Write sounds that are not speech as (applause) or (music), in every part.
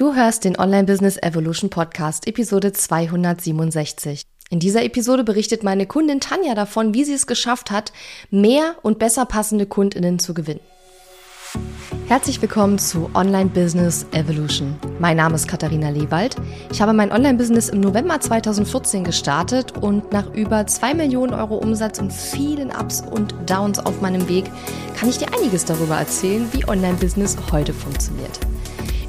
Du hörst den Online Business Evolution Podcast, Episode 267. In dieser Episode berichtet meine Kundin Tanja davon, wie sie es geschafft hat, mehr und besser passende Kundinnen zu gewinnen. Herzlich willkommen zu Online Business Evolution. Mein Name ist Katharina Lewald. Ich habe mein Online-Business im November 2014 gestartet und nach über 2 Millionen Euro Umsatz und vielen Ups und Downs auf meinem Weg kann ich dir einiges darüber erzählen, wie Online-Business heute funktioniert.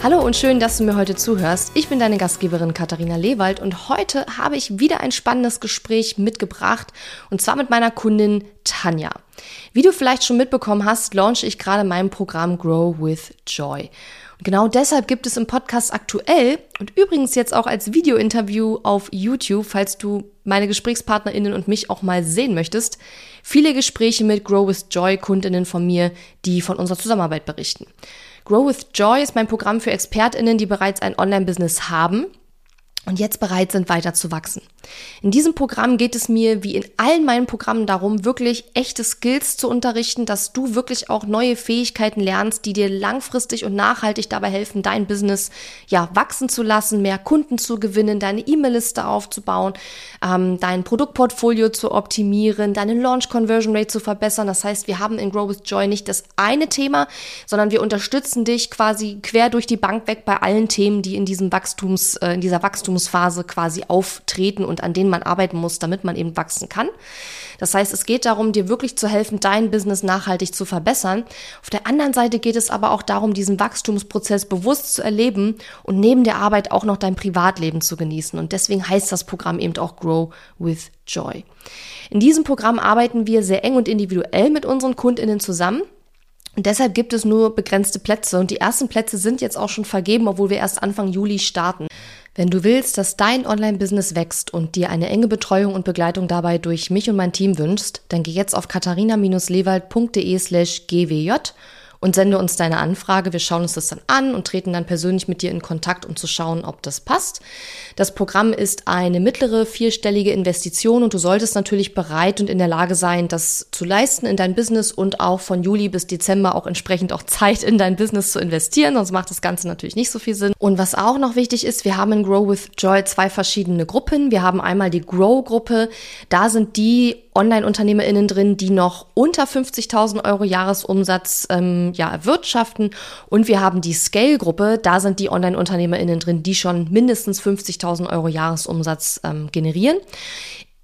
Hallo und schön, dass du mir heute zuhörst. Ich bin deine Gastgeberin Katharina Lewald und heute habe ich wieder ein spannendes Gespräch mitgebracht und zwar mit meiner Kundin Tanja. Wie du vielleicht schon mitbekommen hast, launche ich gerade mein Programm Grow with Joy. Und genau deshalb gibt es im Podcast aktuell und übrigens jetzt auch als Videointerview auf YouTube, falls du meine GesprächspartnerInnen und mich auch mal sehen möchtest, viele Gespräche mit Grow with Joy Kundinnen von mir, die von unserer Zusammenarbeit berichten. Grow with Joy ist mein Programm für ExpertInnen, die bereits ein Online-Business haben und jetzt bereit sind, weiter zu wachsen. In diesem Programm geht es mir, wie in allen meinen Programmen, darum, wirklich echte Skills zu unterrichten, dass du wirklich auch neue Fähigkeiten lernst, die dir langfristig und nachhaltig dabei helfen, dein Business ja wachsen zu lassen, mehr Kunden zu gewinnen, deine E-Mail-Liste aufzubauen, ähm, dein Produktportfolio zu optimieren, deine Launch Conversion Rate zu verbessern. Das heißt, wir haben in Grow with Joy nicht das eine Thema, sondern wir unterstützen dich quasi quer durch die Bank weg bei allen Themen, die in diesem Wachstums, äh, in dieser Wachstumsphase quasi auftreten und an denen man arbeiten muss, damit man eben wachsen kann. Das heißt, es geht darum, dir wirklich zu helfen, dein Business nachhaltig zu verbessern. Auf der anderen Seite geht es aber auch darum, diesen Wachstumsprozess bewusst zu erleben und neben der Arbeit auch noch dein Privatleben zu genießen. Und deswegen heißt das Programm eben auch Grow with Joy. In diesem Programm arbeiten wir sehr eng und individuell mit unseren Kundinnen zusammen. Und deshalb gibt es nur begrenzte Plätze und die ersten Plätze sind jetzt auch schon vergeben, obwohl wir erst Anfang Juli starten. Wenn du willst, dass dein Online-Business wächst und dir eine enge Betreuung und Begleitung dabei durch mich und mein Team wünschst, dann geh jetzt auf katharina-lewald.de slash gwj und sende uns deine Anfrage. Wir schauen uns das dann an und treten dann persönlich mit dir in Kontakt, um zu schauen, ob das passt. Das Programm ist eine mittlere vierstellige Investition und du solltest natürlich bereit und in der Lage sein, das zu leisten in dein Business und auch von Juli bis Dezember auch entsprechend auch Zeit in dein Business zu investieren, sonst macht das Ganze natürlich nicht so viel Sinn. Und was auch noch wichtig ist, wir haben in Grow with Joy zwei verschiedene Gruppen. Wir haben einmal die Grow-Gruppe. Da sind die Online-UnternehmerInnen drin, die noch unter 50.000 Euro Jahresumsatz ähm, ja, erwirtschaften. Und wir haben die Scale-Gruppe, da sind die Online-UnternehmerInnen drin, die schon mindestens 50.000 Euro Jahresumsatz ähm, generieren.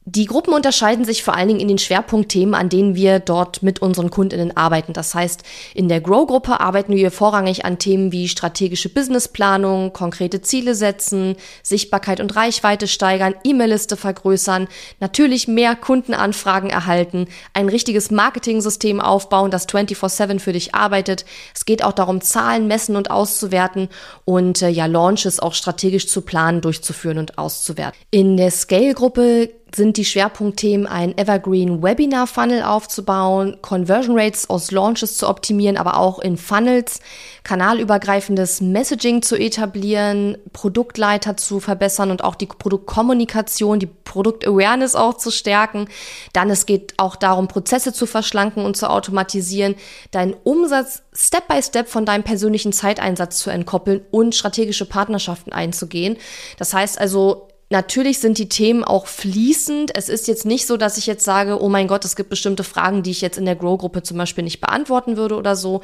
Die Gruppen unterscheiden sich vor allen Dingen in den Schwerpunktthemen, an denen wir dort mit unseren Kundinnen arbeiten. Das heißt, in der Grow-Gruppe arbeiten wir vorrangig an Themen wie strategische Businessplanung, konkrete Ziele setzen, Sichtbarkeit und Reichweite steigern, E-Mail-Liste vergrößern, natürlich mehr Kundenanfragen erhalten, ein richtiges Marketing-System aufbauen, das 24-7 für dich arbeitet. Es geht auch darum, Zahlen messen und auszuwerten und äh, ja, Launches auch strategisch zu planen, durchzuführen und auszuwerten. In der Scale-Gruppe sind die Schwerpunktthemen, ein Evergreen Webinar Funnel aufzubauen, Conversion Rates aus Launches zu optimieren, aber auch in Funnels, kanalübergreifendes Messaging zu etablieren, Produktleiter zu verbessern und auch die Produktkommunikation, die Produktawareness auch zu stärken. Dann es geht auch darum, Prozesse zu verschlanken und zu automatisieren, deinen Umsatz Step by Step von deinem persönlichen Zeiteinsatz zu entkoppeln und strategische Partnerschaften einzugehen. Das heißt also, Natürlich sind die Themen auch fließend. Es ist jetzt nicht so, dass ich jetzt sage, oh mein Gott, es gibt bestimmte Fragen, die ich jetzt in der Grow-Gruppe zum Beispiel nicht beantworten würde oder so.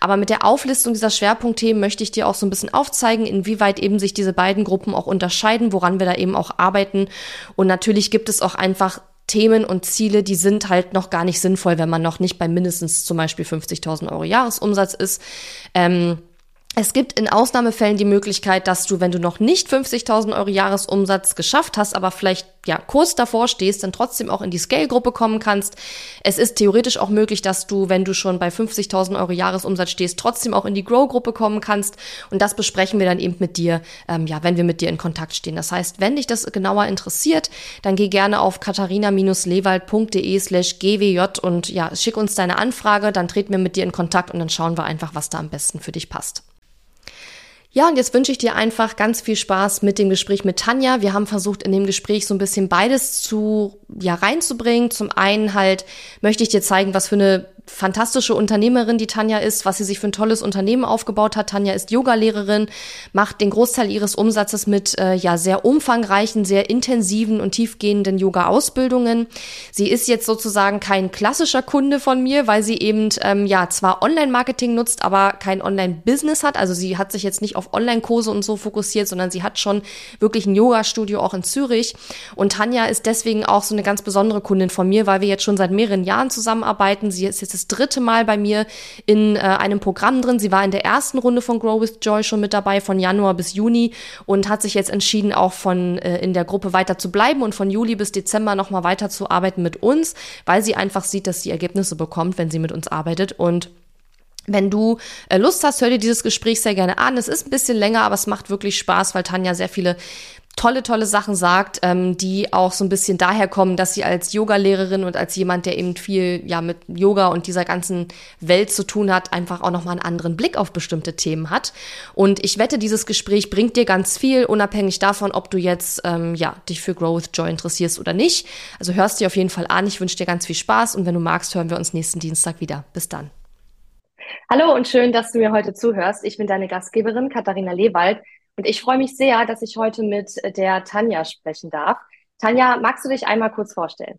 Aber mit der Auflistung dieser Schwerpunktthemen möchte ich dir auch so ein bisschen aufzeigen, inwieweit eben sich diese beiden Gruppen auch unterscheiden, woran wir da eben auch arbeiten. Und natürlich gibt es auch einfach Themen und Ziele, die sind halt noch gar nicht sinnvoll, wenn man noch nicht bei mindestens zum Beispiel 50.000 Euro Jahresumsatz ist. Ähm, es gibt in Ausnahmefällen die Möglichkeit, dass du, wenn du noch nicht 50.000 Euro Jahresumsatz geschafft hast, aber vielleicht ja, kurz davor stehst, dann trotzdem auch in die Scale-Gruppe kommen kannst. Es ist theoretisch auch möglich, dass du, wenn du schon bei 50.000 Euro Jahresumsatz stehst, trotzdem auch in die Grow-Gruppe kommen kannst. Und das besprechen wir dann eben mit dir, ähm, ja, wenn wir mit dir in Kontakt stehen. Das heißt, wenn dich das genauer interessiert, dann geh gerne auf katharina-lewald.de slash gwj und ja, schick uns deine Anfrage, dann treten wir mit dir in Kontakt und dann schauen wir einfach, was da am besten für dich passt. Ja, und jetzt wünsche ich dir einfach ganz viel Spaß mit dem Gespräch mit Tanja. Wir haben versucht, in dem Gespräch so ein bisschen beides zu, ja, reinzubringen. Zum einen halt möchte ich dir zeigen, was für eine fantastische Unternehmerin, die Tanja ist, was sie sich für ein tolles Unternehmen aufgebaut hat. Tanja ist Yogalehrerin, macht den Großteil ihres Umsatzes mit äh, ja sehr umfangreichen, sehr intensiven und tiefgehenden Yoga-Ausbildungen. Sie ist jetzt sozusagen kein klassischer Kunde von mir, weil sie eben ähm, ja zwar Online-Marketing nutzt, aber kein Online-Business hat. Also sie hat sich jetzt nicht auf Online-Kurse und so fokussiert, sondern sie hat schon wirklich ein Yoga-Studio auch in Zürich. Und Tanja ist deswegen auch so eine ganz besondere Kundin von mir, weil wir jetzt schon seit mehreren Jahren zusammenarbeiten. Sie ist jetzt das dritte Mal bei mir in äh, einem Programm drin. Sie war in der ersten Runde von Grow with Joy schon mit dabei, von Januar bis Juni und hat sich jetzt entschieden, auch von äh, in der Gruppe weiter zu bleiben und von Juli bis Dezember nochmal weiter zu arbeiten mit uns, weil sie einfach sieht, dass sie Ergebnisse bekommt, wenn sie mit uns arbeitet und wenn du äh, Lust hast, hör dir dieses Gespräch sehr gerne an. Es ist ein bisschen länger, aber es macht wirklich Spaß, weil Tanja sehr viele tolle, tolle Sachen sagt, ähm, die auch so ein bisschen daher kommen, dass sie als Yoga-Lehrerin und als jemand, der eben viel ja mit Yoga und dieser ganzen Welt zu tun hat, einfach auch nochmal einen anderen Blick auf bestimmte Themen hat. Und ich wette, dieses Gespräch bringt dir ganz viel, unabhängig davon, ob du jetzt ähm, ja dich für Grow with Joy interessierst oder nicht. Also hörst dir auf jeden Fall an. Ich wünsche dir ganz viel Spaß und wenn du magst, hören wir uns nächsten Dienstag wieder. Bis dann. Hallo und schön, dass du mir heute zuhörst. Ich bin deine Gastgeberin Katharina Lewald. Und ich freue mich sehr, dass ich heute mit der Tanja sprechen darf. Tanja, magst du dich einmal kurz vorstellen?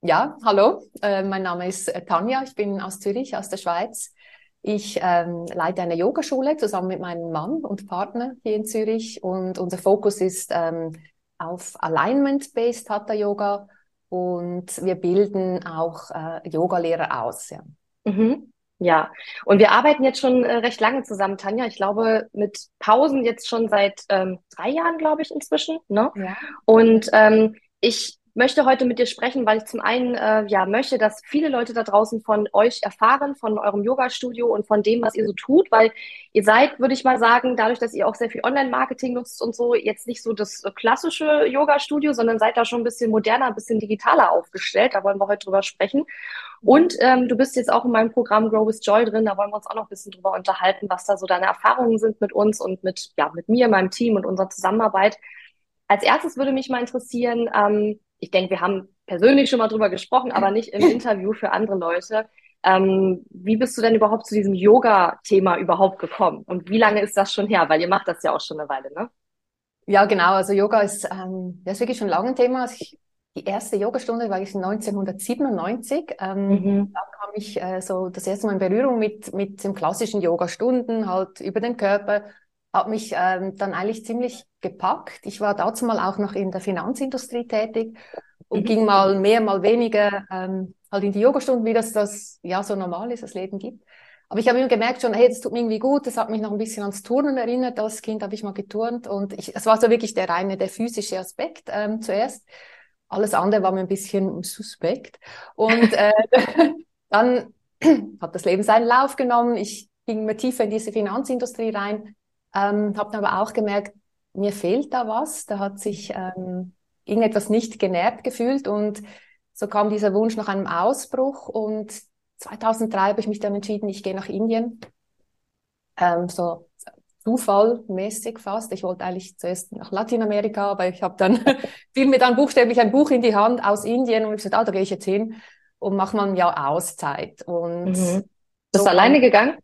Ja, hallo, äh, mein Name ist äh, Tanja, ich bin aus Zürich, aus der Schweiz. Ich ähm, leite eine Yogaschule zusammen mit meinem Mann und Partner hier in Zürich und unser Fokus ist ähm, auf Alignment-Based Hatha Yoga und wir bilden auch äh, Yogalehrer aus. Ja. Mhm. Ja, und wir arbeiten jetzt schon äh, recht lange zusammen, Tanja. Ich glaube, mit Pausen jetzt schon seit ähm, drei Jahren, glaube ich, inzwischen. Ne? Ja. Und ähm, ich möchte heute mit dir sprechen, weil ich zum einen äh, ja möchte, dass viele Leute da draußen von euch erfahren, von eurem Yoga-Studio und von dem, was ihr so tut, weil ihr seid, würde ich mal sagen, dadurch, dass ihr auch sehr viel Online-Marketing nutzt und so, jetzt nicht so das klassische Yoga-Studio, sondern seid da schon ein bisschen moderner, ein bisschen digitaler aufgestellt. Da wollen wir heute drüber sprechen. Und ähm, du bist jetzt auch in meinem Programm Grow with Joy drin. Da wollen wir uns auch noch ein bisschen drüber unterhalten, was da so deine Erfahrungen sind mit uns und mit, ja, mit mir, meinem Team und unserer Zusammenarbeit. Als erstes würde mich mal interessieren, ähm, ich denke, wir haben persönlich schon mal drüber gesprochen, aber nicht im (laughs) Interview für andere Leute. Ähm, wie bist du denn überhaupt zu diesem Yoga-Thema überhaupt gekommen? Und wie lange ist das schon her? Weil ihr macht das ja auch schon eine Weile, ne? Ja, genau. Also Yoga ist, ähm, das ist wirklich schon lange ein Thema. Also ich, die erste Yogastunde war ich 1997. Ähm, mhm. Da kam ich äh, so das erste Mal in Berührung mit, mit dem klassischen Yoga-Stunden, halt über den Körper hat mich ähm, dann eigentlich ziemlich gepackt. Ich war dazu mal auch noch in der Finanzindustrie tätig und mhm. ging mal mehr, mal weniger ähm, halt in die Yogastunden, wie das das ja so normal ist, das Leben gibt. Aber ich habe immer gemerkt schon, hey, das tut mir irgendwie gut. Das hat mich noch ein bisschen ans Turnen erinnert. Als Kind habe ich mal geturnt und ich, es war so wirklich der reine, der physische Aspekt ähm, zuerst. Alles andere war mir ein bisschen suspekt. Und äh, (laughs) dann hat das Leben seinen Lauf genommen. Ich ging mir tiefer in diese Finanzindustrie rein ähm, habe dann aber auch gemerkt, mir fehlt da was. Da hat sich ähm, irgendetwas nicht genährt gefühlt und so kam dieser Wunsch nach einem Ausbruch und 2003 habe ich mich dann entschieden, ich gehe nach Indien. Ähm, so zufallmäßig fast. Ich wollte eigentlich zuerst nach Lateinamerika, aber ich habe dann (laughs) fiel mir dann buchstäblich ein Buch in die Hand aus Indien und ich gesagt, ah, da gehe ich jetzt hin und mache mal ein Jahr Auszeit. Und mhm. Bist so alleine gegangen?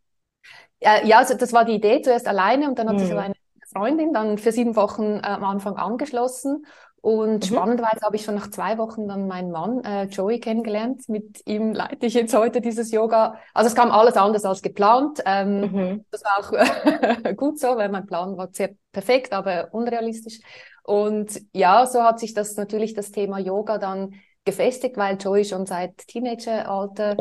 Ja, also das war die Idee zuerst alleine und dann hat mhm. sich aber eine Freundin dann für sieben Wochen äh, am Anfang angeschlossen. Und mhm. spannenderweise habe ich schon nach zwei Wochen dann meinen Mann äh, Joey kennengelernt. Mit ihm leite ich jetzt heute dieses Yoga. Also es kam alles anders als geplant. Ähm, mhm. Das war auch (laughs) gut so, weil mein Plan war sehr perfekt, aber unrealistisch. Und ja, so hat sich das natürlich das Thema Yoga dann gefestigt, weil Joey schon seit Teenageralter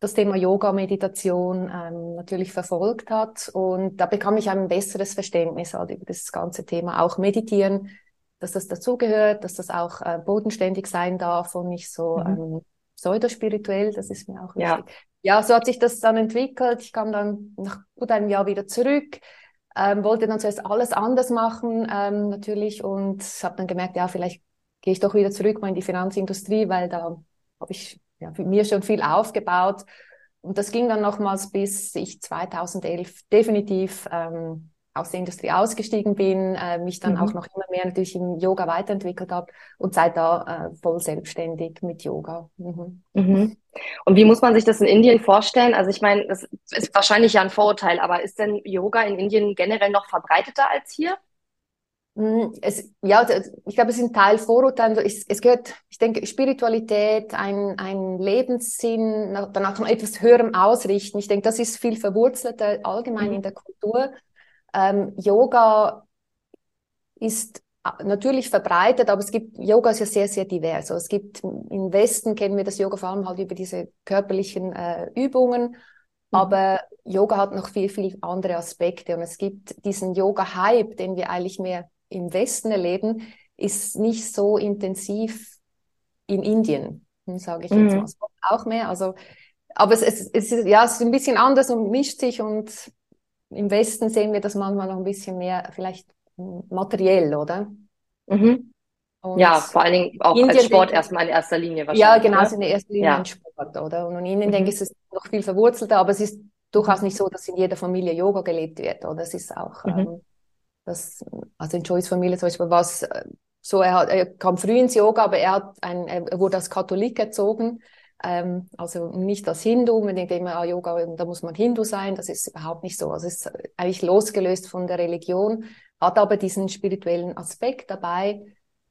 das Thema Yoga, Meditation ähm, natürlich verfolgt hat. Und da bekam ich ein besseres Verständnis halt über das ganze Thema, auch Meditieren. dass das dazugehört, dass das auch äh, bodenständig sein darf und nicht so mhm. ähm, pseudospirituell, das ist mir auch wichtig. Ja. ja, so hat sich das dann entwickelt. Ich kam dann nach gut einem Jahr wieder zurück, ähm, wollte dann zuerst alles anders machen, ähm, natürlich, und habe dann gemerkt, ja, vielleicht gehe ich doch wieder zurück mal in die Finanzindustrie, weil da habe ich ja, für mir schon viel aufgebaut. Und das ging dann nochmals, bis ich 2011 definitiv ähm, aus der Industrie ausgestiegen bin, äh, mich dann mhm. auch noch immer mehr natürlich im Yoga weiterentwickelt habe und seit da äh, voll selbstständig mit Yoga. Mhm. Mhm. Und wie muss man sich das in Indien vorstellen? Also ich meine, das ist wahrscheinlich ja ein Vorurteil, aber ist denn Yoga in Indien generell noch verbreiteter als hier? Hm, es, ja, ich glaube, es ist ein Teil Vorurteil. Es, es gehört, ich denke, Spiritualität, ein, ein Lebenssinn, danach noch etwas höherem Ausrichten. Ich denke, das ist viel verwurzelter allgemein mhm. in der Kultur. Ähm, Yoga ist natürlich verbreitet, aber es gibt, Yoga ist ja sehr, sehr divers. Also es gibt, im Westen kennen wir das Yoga vor allem halt über diese körperlichen äh, Übungen, mhm. aber Yoga hat noch viel, viel andere Aspekte und es gibt diesen Yoga-Hype, den wir eigentlich mehr im Westen erleben, ist nicht so intensiv in Indien, sage ich jetzt mhm. mal. Auch mehr, also, aber es, es, es, ist, ja, es ist ein bisschen anders und mischt sich und im Westen sehen wir das manchmal noch ein bisschen mehr vielleicht materiell, oder? Mhm. ja, vor allen Dingen auch Indien als Sport erstmal in erster Linie wahrscheinlich. Ja, genau, also in der ersten Linie ja. ein Sport, oder? Und in Indien, mhm. denke ich, ist es noch viel verwurzelter, aber es ist durchaus nicht so, dass in jeder Familie Yoga gelebt wird, oder? Es ist auch, mhm. ähm, das, also in Joyce Familie zum Beispiel was äh, so, er, hat, er kam früh ins Yoga, aber er, hat ein, er wurde als Katholik erzogen ähm, also nicht als Hindu, man denkt immer, ah, Yoga, da muss man Hindu sein, das ist überhaupt nicht so. Also es ist eigentlich losgelöst von der Religion, hat aber diesen spirituellen Aspekt dabei,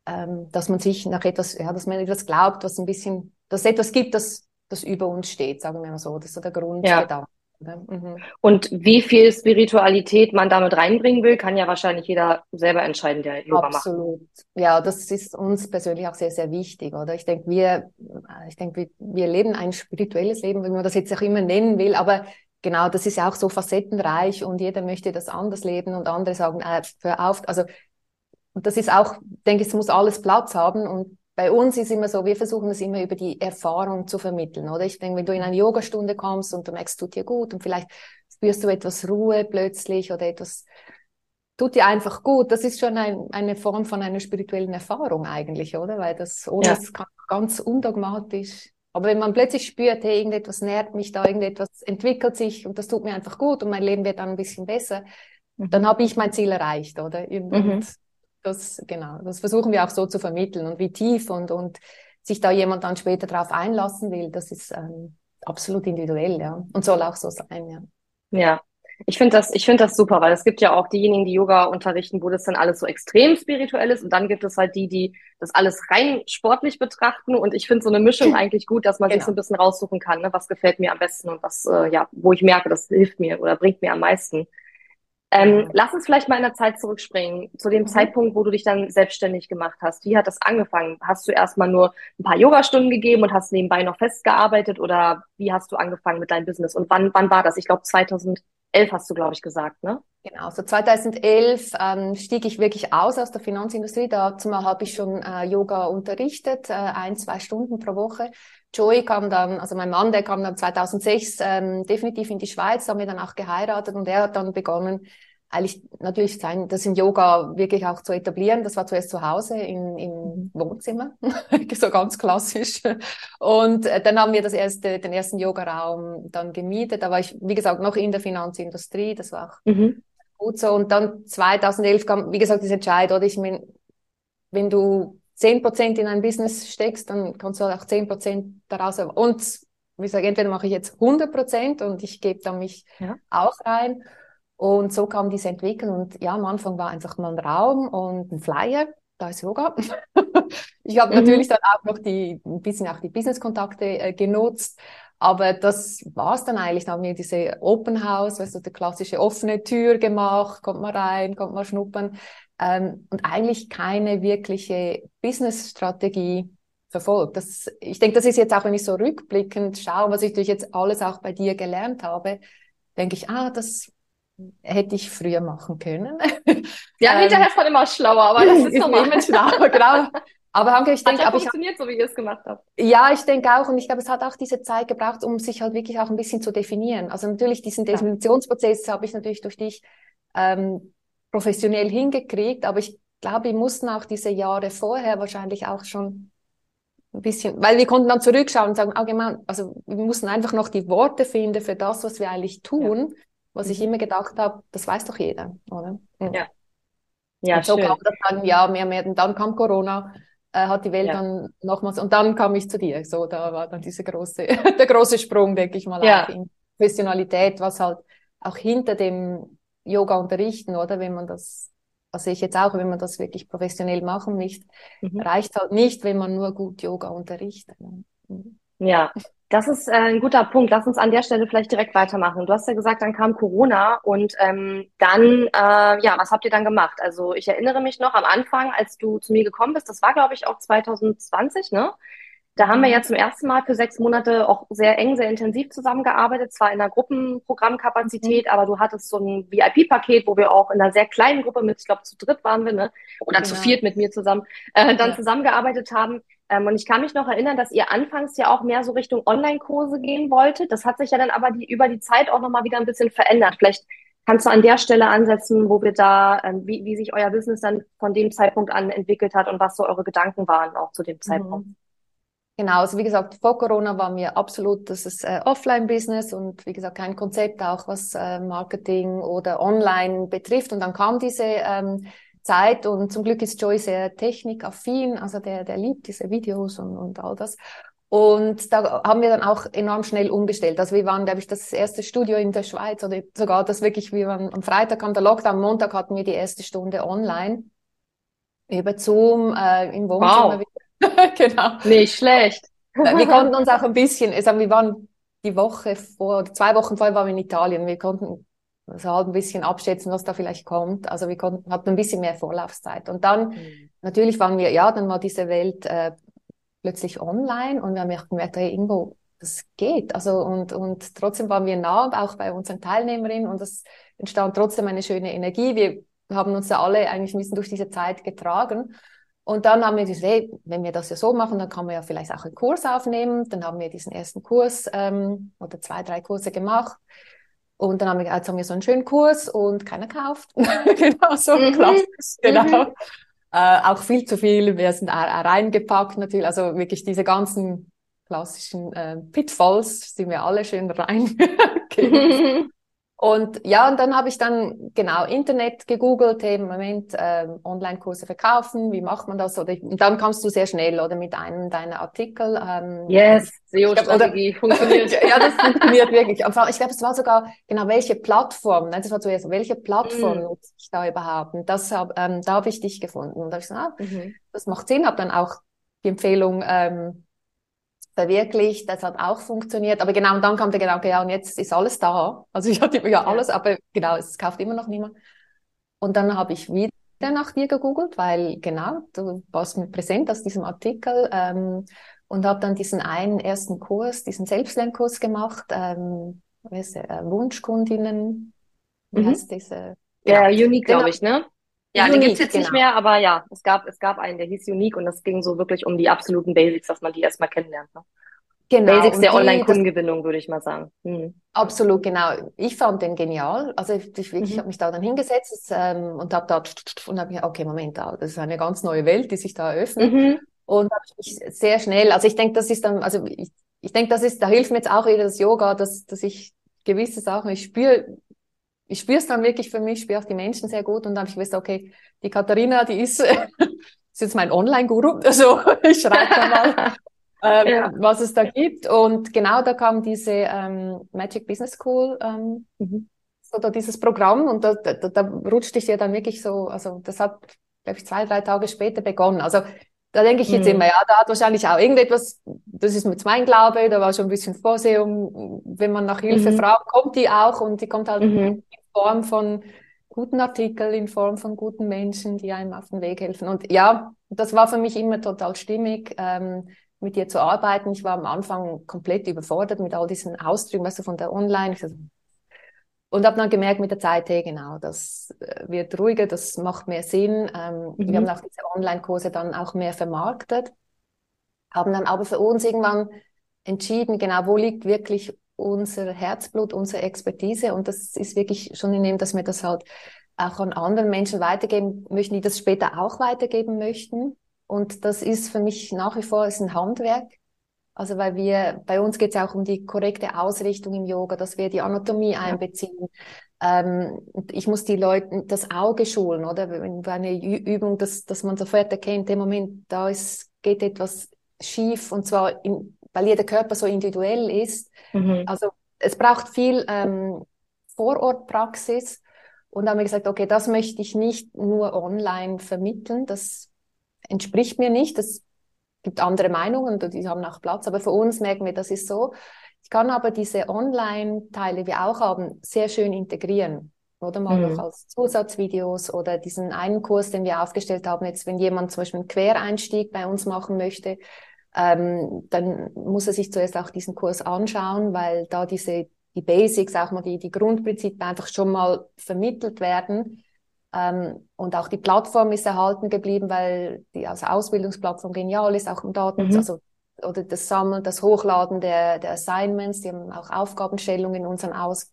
ähm, dass man sich nach etwas, ja, dass man etwas glaubt, was ein bisschen, dass es etwas gibt, das, das über uns steht, sagen wir mal so. Das ist so der Grundgedanke. Ja. Mhm. Und wie viel Spiritualität man damit reinbringen will, kann ja wahrscheinlich jeder selber entscheiden, der Yoga macht. Absolut. Ja, das ist uns persönlich auch sehr, sehr wichtig, oder? Ich denke, wir, ich denke, wir, wir leben ein spirituelles Leben, wenn man das jetzt auch immer nennen will, aber genau, das ist ja auch so facettenreich und jeder möchte das anders leben und andere sagen, äh, hör auf, also, und das ist auch, denke ich, es muss alles Platz haben und bei uns ist immer so, wir versuchen es immer über die Erfahrung zu vermitteln, oder? Ich denke, wenn du in eine Yogastunde kommst und du merkst, tut dir gut und vielleicht spürst du etwas Ruhe plötzlich oder etwas tut dir einfach gut. Das ist schon ein, eine Form von einer spirituellen Erfahrung eigentlich, oder? Weil das ohne ja. ist ganz undogmatisch. Aber wenn man plötzlich spürt, hey, irgendetwas nährt mich da, irgendetwas entwickelt sich und das tut mir einfach gut und mein Leben wird dann ein bisschen besser, mhm. dann habe ich mein Ziel erreicht, oder? Und mhm das, genau, das versuchen wir auch so zu vermitteln und wie tief und, und sich da jemand dann später drauf einlassen will, das ist ähm, absolut individuell, ja. Und soll auch so sein, ja. Ja. Ich finde das, ich finde das super, weil es gibt ja auch diejenigen, die Yoga unterrichten, wo das dann alles so extrem spirituell ist. Und dann gibt es halt die, die das alles rein sportlich betrachten. Und ich finde so eine Mischung (laughs) eigentlich gut, dass man genau. sich so ein bisschen raussuchen kann, ne? was gefällt mir am besten und was, äh, ja, wo ich merke, das hilft mir oder bringt mir am meisten. Ähm, lass uns vielleicht mal in der Zeit zurückspringen, zu dem mhm. Zeitpunkt, wo du dich dann selbstständig gemacht hast. Wie hat das angefangen? Hast du erstmal nur ein paar Yogastunden gegeben und hast nebenbei noch festgearbeitet oder wie hast du angefangen mit deinem Business? Und wann, wann war das? Ich glaube 2011 hast du, glaube ich, gesagt, ne? Genau, so 2011 ähm, stieg ich wirklich aus aus der Finanzindustrie. Dazu habe ich schon äh, Yoga unterrichtet, äh, ein, zwei Stunden pro Woche. Joey kam dann, also mein Mann, der kam dann 2006 ähm, definitiv in die Schweiz, haben wir dann auch geheiratet und er hat dann begonnen, eigentlich natürlich sein, das in Yoga wirklich auch zu etablieren. Das war zuerst zu Hause in, im mhm. Wohnzimmer, (laughs) so ganz klassisch. Und äh, dann haben wir das erste, den ersten Yoga-Raum dann gemietet. Da war ich, wie gesagt, noch in der Finanzindustrie. Das war auch mhm. gut so. Und dann 2011 kam, wie gesagt, dieser Entscheid, oder? Ich meine, wenn du zehn Prozent in ein Business steckst, dann kannst du auch zehn Prozent daraus. Und wie gesagt, entweder mache ich jetzt 100 Prozent und ich gebe da mich ja. auch rein. Und so kam diese Entwicklung. Und ja, am Anfang war einfach mal ein Raum und ein Flyer. Da ist Yoga. (laughs) ich habe mhm. natürlich dann auch noch die, ein bisschen auch die Business-Kontakte äh, genutzt. Aber das war's dann eigentlich. Dann haben wir diese Open House, weißt du, die klassische offene Tür gemacht, kommt mal rein, kommt mal schnuppern ähm, und eigentlich keine wirkliche Business-Strategie verfolgt. Das, ich denke, das ist jetzt auch, wenn ich so rückblickend schaue, was ich durch jetzt alles auch bei dir gelernt habe, denke ich, ah, das hätte ich früher machen können. (laughs) Ja, ähm, hinterher ist man immer schlauer, aber das ist, (laughs) normal. immer schlauer, genau. Aber Hanke, ich (laughs) denke, aber funktioniert ich, so, wie ihr es gemacht habt. Ja, ich denke auch, und ich glaube, es hat auch diese Zeit gebraucht, um sich halt wirklich auch ein bisschen zu definieren. Also natürlich diesen Definitionsprozess habe ich natürlich durch dich ähm, professionell hingekriegt, aber ich glaube, wir mussten auch diese Jahre vorher wahrscheinlich auch schon ein bisschen, weil wir konnten dann zurückschauen und sagen, allgemein, also wir mussten einfach noch die Worte finden für das, was wir eigentlich tun, ja. was ich mhm. immer gedacht habe, das weiß doch jeder, oder? Ja. Ja, und so schön. kam das dann, ja, mehr, mehr, und dann kam Corona äh, hat die Welt ja. dann nochmals, und dann kam ich zu dir. So, da war dann dieser große, (laughs) der große Sprung, denke ich mal, ja. in Professionalität, was halt auch hinter dem Yoga unterrichten, oder wenn man das, was sehe ich jetzt auch, wenn man das wirklich professionell machen möchte, mhm. reicht halt nicht, wenn man nur gut Yoga unterrichtet. Ne? Mhm. Ja, das ist äh, ein guter Punkt. Lass uns an der Stelle vielleicht direkt weitermachen. Du hast ja gesagt, dann kam Corona und ähm, dann, äh, ja, was habt ihr dann gemacht? Also ich erinnere mich noch am Anfang, als du zu mir gekommen bist, das war, glaube ich, auch 2020, ne? Da haben wir ja zum ersten Mal für sechs Monate auch sehr eng, sehr intensiv zusammengearbeitet, zwar in der Gruppenprogrammkapazität, mhm. aber du hattest so ein VIP-Paket, wo wir auch in einer sehr kleinen Gruppe mit, ich glaube, zu dritt waren wir, ne? Oder genau. zu viert mit mir zusammen, äh, dann ja. zusammengearbeitet haben. Ähm, und ich kann mich noch erinnern, dass ihr anfangs ja auch mehr so Richtung Online-Kurse gehen wolltet. Das hat sich ja dann aber die, über die Zeit auch nochmal wieder ein bisschen verändert. Vielleicht kannst du an der Stelle ansetzen, wo wir da, ähm, wie, wie sich euer Business dann von dem Zeitpunkt an entwickelt hat und was so eure Gedanken waren auch zu dem Zeitpunkt. Genau, also wie gesagt, vor Corona waren wir absolut, das ist äh, Offline-Business und wie gesagt kein Konzept, auch was äh, Marketing oder Online betrifft. Und dann kam diese ähm, Zeit und zum Glück ist Joy sehr technikaffin, also der, der liebt diese Videos und, und all das. Und da haben wir dann auch enorm schnell umgestellt. Also wir waren, glaube ich, das erste Studio in der Schweiz oder sogar das wirklich, wir waren am Freitag kam der Lockdown, am Montag hatten wir die erste Stunde online über Zoom äh, im Wohnzimmer. Wow. (laughs) genau. Nicht schlecht. Äh, wir (laughs) konnten uns auch ein bisschen, also wir waren die Woche vor, zwei Wochen vorher waren wir in Italien. Wir konnten also halt ein bisschen abschätzen, was da vielleicht kommt. Also wir konnten, hatten ein bisschen mehr Vorlaufzeit. Und dann, mhm. natürlich waren wir, ja, dann war diese Welt äh, plötzlich online und wir haben gemerkt, hey, irgendwo, das geht. Also und, und trotzdem waren wir nah, auch bei unseren Teilnehmerinnen und es entstand trotzdem eine schöne Energie. Wir haben uns ja alle eigentlich ein bisschen durch diese Zeit getragen. Und dann haben wir gesagt, hey, wenn wir das ja so machen, dann kann man ja vielleicht auch einen Kurs aufnehmen. Dann haben wir diesen ersten Kurs ähm, oder zwei, drei Kurse gemacht. Und dann haben wir, jetzt haben wir so einen schönen Kurs und keiner kauft. (laughs) genau, so mhm. klassisch, genau. Mhm. Äh, auch viel zu viel. Wir sind reingepackt natürlich. Also wirklich diese ganzen klassischen äh, Pitfalls sind wir alle schön (laughs) rein. (laughs) Und ja, und dann habe ich dann genau Internet gegoogelt, eben Moment, äh, Online-Kurse verkaufen, wie macht man das? Oder und dann kannst du sehr schnell oder mit einem deiner Artikel. Ähm, yes, SEO-Strategie funktioniert. (laughs) ja, das funktioniert wirklich. Ich glaube, es war sogar genau welche Plattform. Nein, das war zuerst welche Plattform mm. nutze ich da überhaupt? Und das hab, ähm, da habe ich dich gefunden. Und da habe ich gesagt, ah, mhm. das macht Sinn. Habe dann auch die Empfehlung ähm, verwirklicht, das hat auch funktioniert. Aber genau, und dann kam der Gedanke, ja, und jetzt ist alles da. Also ich hatte ja alles, aber genau, es kauft immer noch niemand. Und dann habe ich wieder nach dir gegoogelt, weil genau, du warst mit präsent aus diesem Artikel ähm, und habe dann diesen einen ersten Kurs, diesen Selbstlernkurs gemacht, ähm, ist, äh, Wunschkundinnen, wie mhm. heißt diese? Ja, genau. Unique, glaube ich, ne? Ja, Unique, den gibt's jetzt genau. nicht mehr, aber ja, es gab, es gab einen, der hieß Unique und das ging so wirklich um die absoluten Basics, dass man die erstmal kennenlernt. Ne? Genau. Basics der Online-Kundengewinnung, würde ich mal sagen. Mhm. Absolut, genau. Ich fand den genial. Also ich, ich, ich mhm. habe mich da dann hingesetzt ähm, und habe da und habe mir, okay, Moment, das ist eine ganz neue Welt, die sich da eröffnet. Mhm. Und habe ich sehr schnell, also ich denke, das ist dann, also ich, ich denke, das ist, da hilft mir jetzt auch wieder das Yoga, dass, dass ich gewisse Sachen, ich spüre, ich spüre es dann wirklich für mich, spüre auch die Menschen sehr gut und dann habe ich gewusst, okay, die Katharina, die ist, (laughs) ist jetzt mein Online-Guru, (laughs) also ich schreibe da mal, (laughs) ähm, ja. was es da gibt und genau da kam diese ähm, Magic Business School, ähm, mhm. so da dieses Programm und da, da, da rutschte ich ja dann wirklich so, also das hat, glaube ich, zwei, drei Tage später begonnen, also da denke ich jetzt mhm. immer, ja, da hat wahrscheinlich auch irgendetwas, das ist mit mein Glaube, da war schon ein bisschen Vorsehung, wenn man nach Hilfe mhm. fragt, kommt die auch und die kommt halt mhm. Form von guten Artikeln, in Form von guten Menschen, die einem auf den Weg helfen. Und ja, das war für mich immer total stimmig, ähm, mit dir zu arbeiten. Ich war am Anfang komplett überfordert mit all diesen Ausdrücken, weißt du, von der Online. und habe dann gemerkt mit der Zeit, hey, genau, das äh, wird ruhiger, das macht mehr Sinn. Ähm, mhm. Wir haben auch diese Online-Kurse dann auch mehr vermarktet, haben dann aber für uns irgendwann entschieden, genau, wo liegt wirklich unser Herzblut, unsere Expertise und das ist wirklich schon in dem, dass wir das halt auch an anderen Menschen weitergeben möchten, die das später auch weitergeben möchten. Und das ist für mich nach wie vor ist ein Handwerk. Also weil wir, bei uns geht es auch um die korrekte Ausrichtung im Yoga, dass wir die Anatomie einbeziehen. Ähm, ich muss die Leute das Auge schulen, oder? Wenn eine Übung, dass, dass man sofort erkennt, im Moment, da ist, geht etwas schief und zwar, in, weil jeder Körper so individuell ist. Mhm. Also es braucht viel ähm, Vorortpraxis. Und da haben wir gesagt, okay, das möchte ich nicht nur online vermitteln, das entspricht mir nicht. Das gibt andere Meinungen und die haben auch Platz, aber für uns merken wir, das ist so. Ich kann aber diese Online-Teile, die wir auch haben, sehr schön integrieren. Oder mal mhm. noch als Zusatzvideos oder diesen einen Kurs, den wir aufgestellt haben, jetzt wenn jemand zum Beispiel einen Quereinstieg bei uns machen möchte, ähm, dann muss er sich zuerst auch diesen Kurs anschauen, weil da diese die Basics, auch mal die, die Grundprinzipien einfach schon mal vermittelt werden. Ähm, und auch die Plattform ist erhalten geblieben, weil die also Ausbildungsplattform genial ist, auch im Daten, mhm. also oder das Sammeln, das Hochladen der, der Assignments, die haben auch Aufgabenstellungen in unseren Aus.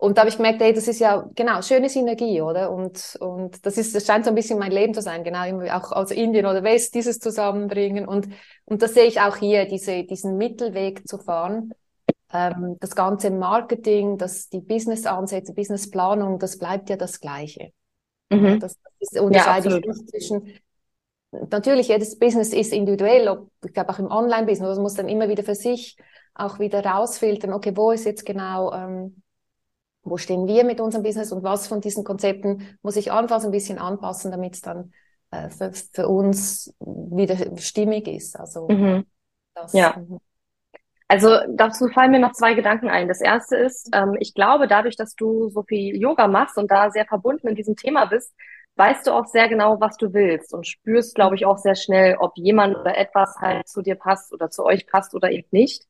Und da habe ich gemerkt, ey, das ist ja genau schöne Synergie, oder? Und und das ist, das scheint so ein bisschen mein Leben zu sein, genau, auch aus Indien oder West dieses zusammenbringen. Und und das sehe ich auch hier, diese diesen Mittelweg zu fahren. Ähm, das ganze Marketing, das die Business-Ansätze, Businessplanung, das bleibt ja das Gleiche. Mhm. Das, das unterscheide ja, ich nicht zwischen, natürlich, jedes Business ist individuell, ob, ich glaube auch im Online-Business, man muss dann immer wieder für sich auch wieder rausfiltern, okay, wo ist jetzt genau, ähm, wo stehen wir mit unserem Business und was von diesen Konzepten muss ich anfangs ein bisschen anpassen, damit es dann äh, für, für uns wieder stimmig ist. Also mhm. das, ja. Mhm. Also dazu fallen mir noch zwei Gedanken ein. Das erste ist, ähm, ich glaube, dadurch, dass du so viel Yoga machst und da sehr verbunden in diesem Thema bist, weißt du auch sehr genau, was du willst und spürst, glaube ich, auch sehr schnell, ob jemand oder etwas halt zu dir passt oder zu euch passt oder eben nicht.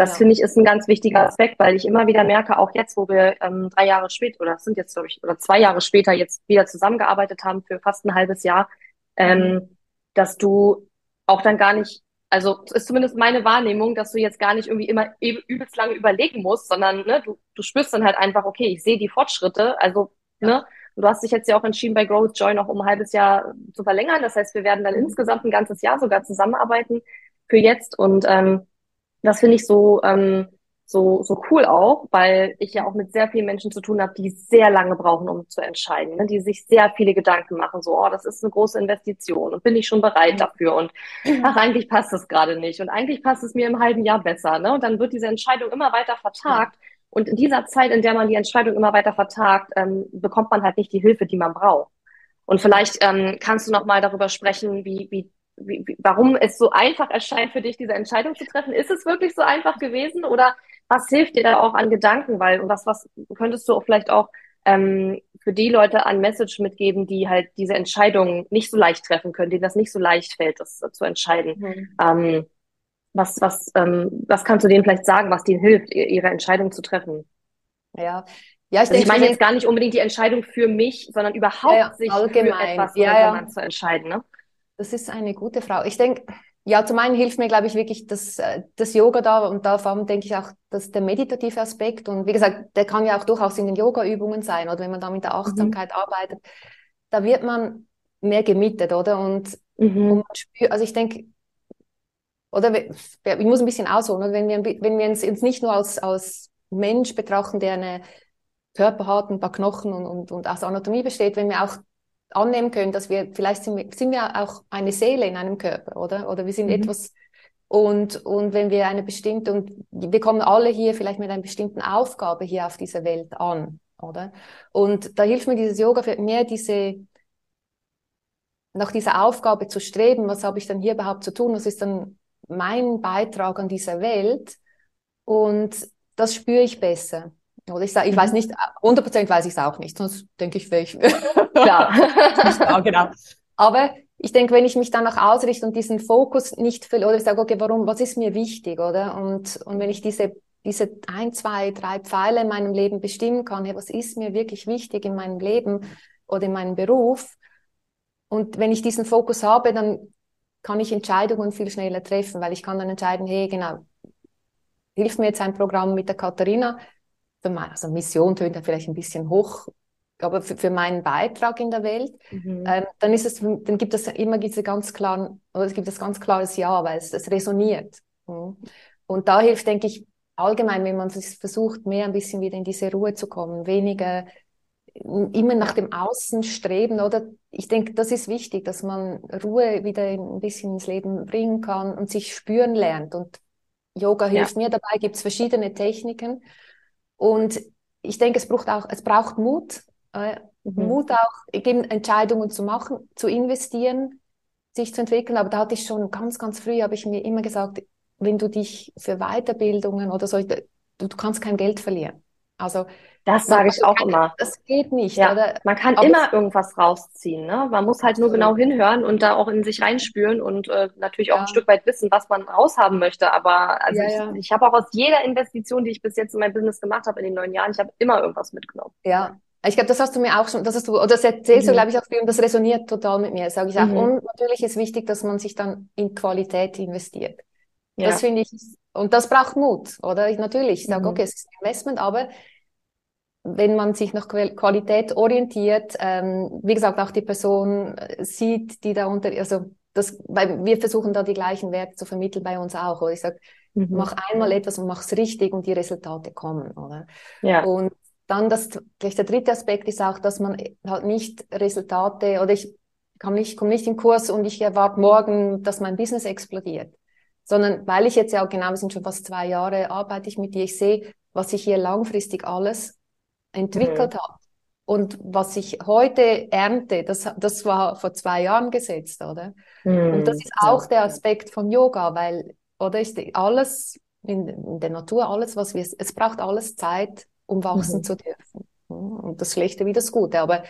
Das ja. finde ich ist ein ganz wichtiger Aspekt, weil ich immer wieder merke, auch jetzt, wo wir ähm, drei Jahre später oder sind jetzt glaube ich oder zwei Jahre später jetzt wieder zusammengearbeitet haben für fast ein halbes Jahr, ähm, dass du auch dann gar nicht also ist zumindest meine Wahrnehmung, dass du jetzt gar nicht irgendwie immer übelst lange überlegen musst, sondern ne, du, du spürst dann halt einfach, okay, ich sehe die Fortschritte. Also, ja. ne, du hast dich jetzt ja auch entschieden, bei Growth Joy noch um ein halbes Jahr zu verlängern. Das heißt, wir werden dann mhm. insgesamt ein ganzes Jahr sogar zusammenarbeiten für jetzt. Und ähm, das finde ich so, ähm, so, so cool auch, weil ich ja auch mit sehr vielen Menschen zu tun habe, die sehr lange brauchen, um zu entscheiden, ne? die sich sehr viele Gedanken machen, so, oh, das ist eine große Investition und bin ich schon bereit dafür und ach, eigentlich passt es gerade nicht und eigentlich passt es mir im halben Jahr besser, ne? Und dann wird diese Entscheidung immer weiter vertagt. Und in dieser Zeit, in der man die Entscheidung immer weiter vertagt, ähm, bekommt man halt nicht die Hilfe, die man braucht. Und vielleicht ähm, kannst du noch mal darüber sprechen, wie, wie wie, wie, warum es so einfach erscheint für dich, diese Entscheidung zu treffen. Ist es wirklich so einfach gewesen oder was hilft dir da auch an Gedanken? Weil, und was, was könntest du auch vielleicht auch ähm, für die Leute an Message mitgeben, die halt diese Entscheidung nicht so leicht treffen können, denen das nicht so leicht fällt, das zu entscheiden? Mhm. Ähm, was, was, ähm, was kannst du denen vielleicht sagen, was denen hilft, ihre Entscheidung zu treffen? Ja, ja, ich, also ich meine jetzt gar nicht unbedingt die Entscheidung für mich, sondern überhaupt ja, sich allgemein. für etwas ja, ja. zu entscheiden. Ne? Das ist eine gute Frage. Ich denke, ja, zum einen hilft mir, glaube ich, wirklich das, äh, das Yoga da und da vor allem denke ich auch, dass der meditative Aspekt und wie gesagt, der kann ja auch durchaus in den Yoga-Übungen sein oder wenn man da mit der Achtsamkeit mhm. arbeitet, da wird man mehr gemietet, oder? Und, mhm. und spürt, also ich denke, oder ich muss ein bisschen ausholen, oder? wenn wir, wenn wir uns, uns nicht nur als, als Mensch betrachten, der eine Körper hat, ein paar Knochen und, und, und aus Anatomie besteht, wenn wir auch annehmen können, dass wir, vielleicht sind wir, sind wir auch eine Seele in einem Körper, oder? Oder wir sind mhm. etwas, und, und wenn wir eine bestimmte, und wir kommen alle hier vielleicht mit einer bestimmten Aufgabe hier auf dieser Welt an, oder? Und da hilft mir dieses Yoga für mehr diese, nach dieser Aufgabe zu streben, was habe ich dann hier überhaupt zu tun, was ist dann mein Beitrag an dieser Welt? Und das spüre ich besser. Oder ich, sag, ich weiß mhm. nicht, 100% weiß ich es auch nicht, sonst denke ich, wäre ich. (laughs) Klar. ja, genau. Aber ich denke, wenn ich mich danach ausrichte und diesen Fokus nicht verliere, oder ich sage, okay, warum, was ist mir wichtig, oder? Und, und wenn ich diese diese ein, zwei, drei Pfeile in meinem Leben bestimmen kann, hey, was ist mir wirklich wichtig in meinem Leben oder in meinem Beruf. Und wenn ich diesen Fokus habe, dann kann ich Entscheidungen viel schneller treffen, weil ich kann dann entscheiden, hey, genau, hilft mir jetzt ein Programm mit der Katharina, also Mission tönt dann vielleicht ein bisschen hoch, aber für, für meinen Beitrag in der Welt, mhm. ähm, dann ist es, dann gibt es immer diese ganz klaren, oder es gibt das ganz klares Ja, weil es, es resoniert. Mhm. Und da hilft, denke ich, allgemein, wenn man versucht, mehr ein bisschen wieder in diese Ruhe zu kommen, weniger immer nach dem Außen streben, oder? Ich denke, das ist wichtig, dass man Ruhe wieder ein bisschen ins Leben bringen kann und sich spüren lernt. Und Yoga hilft ja. mir dabei, gibt es verschiedene Techniken. Und ich denke, es braucht auch, es braucht Mut, äh, mhm. Mut auch, eben Entscheidungen zu machen, zu investieren, sich zu entwickeln. Aber da hatte ich schon ganz, ganz früh, habe ich mir immer gesagt, wenn du dich für Weiterbildungen oder so, du, du kannst kein Geld verlieren. Also das sage ich auch immer. Das geht nicht. Ja, oder? Man kann immer irgendwas rausziehen. Ne? Man muss halt nur genau hinhören und da auch in sich reinspüren und äh, natürlich ja. auch ein Stück weit wissen, was man raushaben möchte. Aber also ja, ich, ich habe auch aus jeder Investition, die ich bis jetzt in mein Business gemacht habe in den neun Jahren, ich habe immer irgendwas mitgenommen. Ja, ich glaube, das hast du mir auch schon, das hast du, oder das erzählst mhm. du, glaube ich, auch viel und das resoniert total mit mir, sage ich auch. Mhm. Und natürlich ist wichtig, dass man sich dann in Qualität investiert. Ja. Das finde ich, und das braucht Mut, oder? Ich, natürlich, ich sage, mhm. okay, es ist ein Investment, aber wenn man sich nach Qualität orientiert, ähm, wie gesagt, auch die Person äh, sieht, die da unter, also das, weil wir versuchen da die gleichen Werte zu vermitteln bei uns auch. Oder ich sage, mhm. mach einmal etwas und mach's richtig und die Resultate kommen, oder? Ja. Und dann das, gleich der dritte Aspekt ist auch, dass man halt nicht Resultate, oder ich komme nicht, komme nicht in Kurs und ich erwarte morgen, dass mein Business explodiert. Sondern weil ich jetzt ja genau, wir sind schon fast zwei Jahre, arbeite ich mit dir, ich sehe, was ich hier langfristig alles entwickelt mhm. habe. Und was ich heute ernte, das, das war vor zwei Jahren gesetzt, oder? Mhm. Und das ist auch der Aspekt von Yoga, weil, oder ist alles in, in der Natur, alles, was wir, es braucht alles Zeit, um wachsen mhm. zu dürfen. Und das Schlechte wie das Gute. Aber,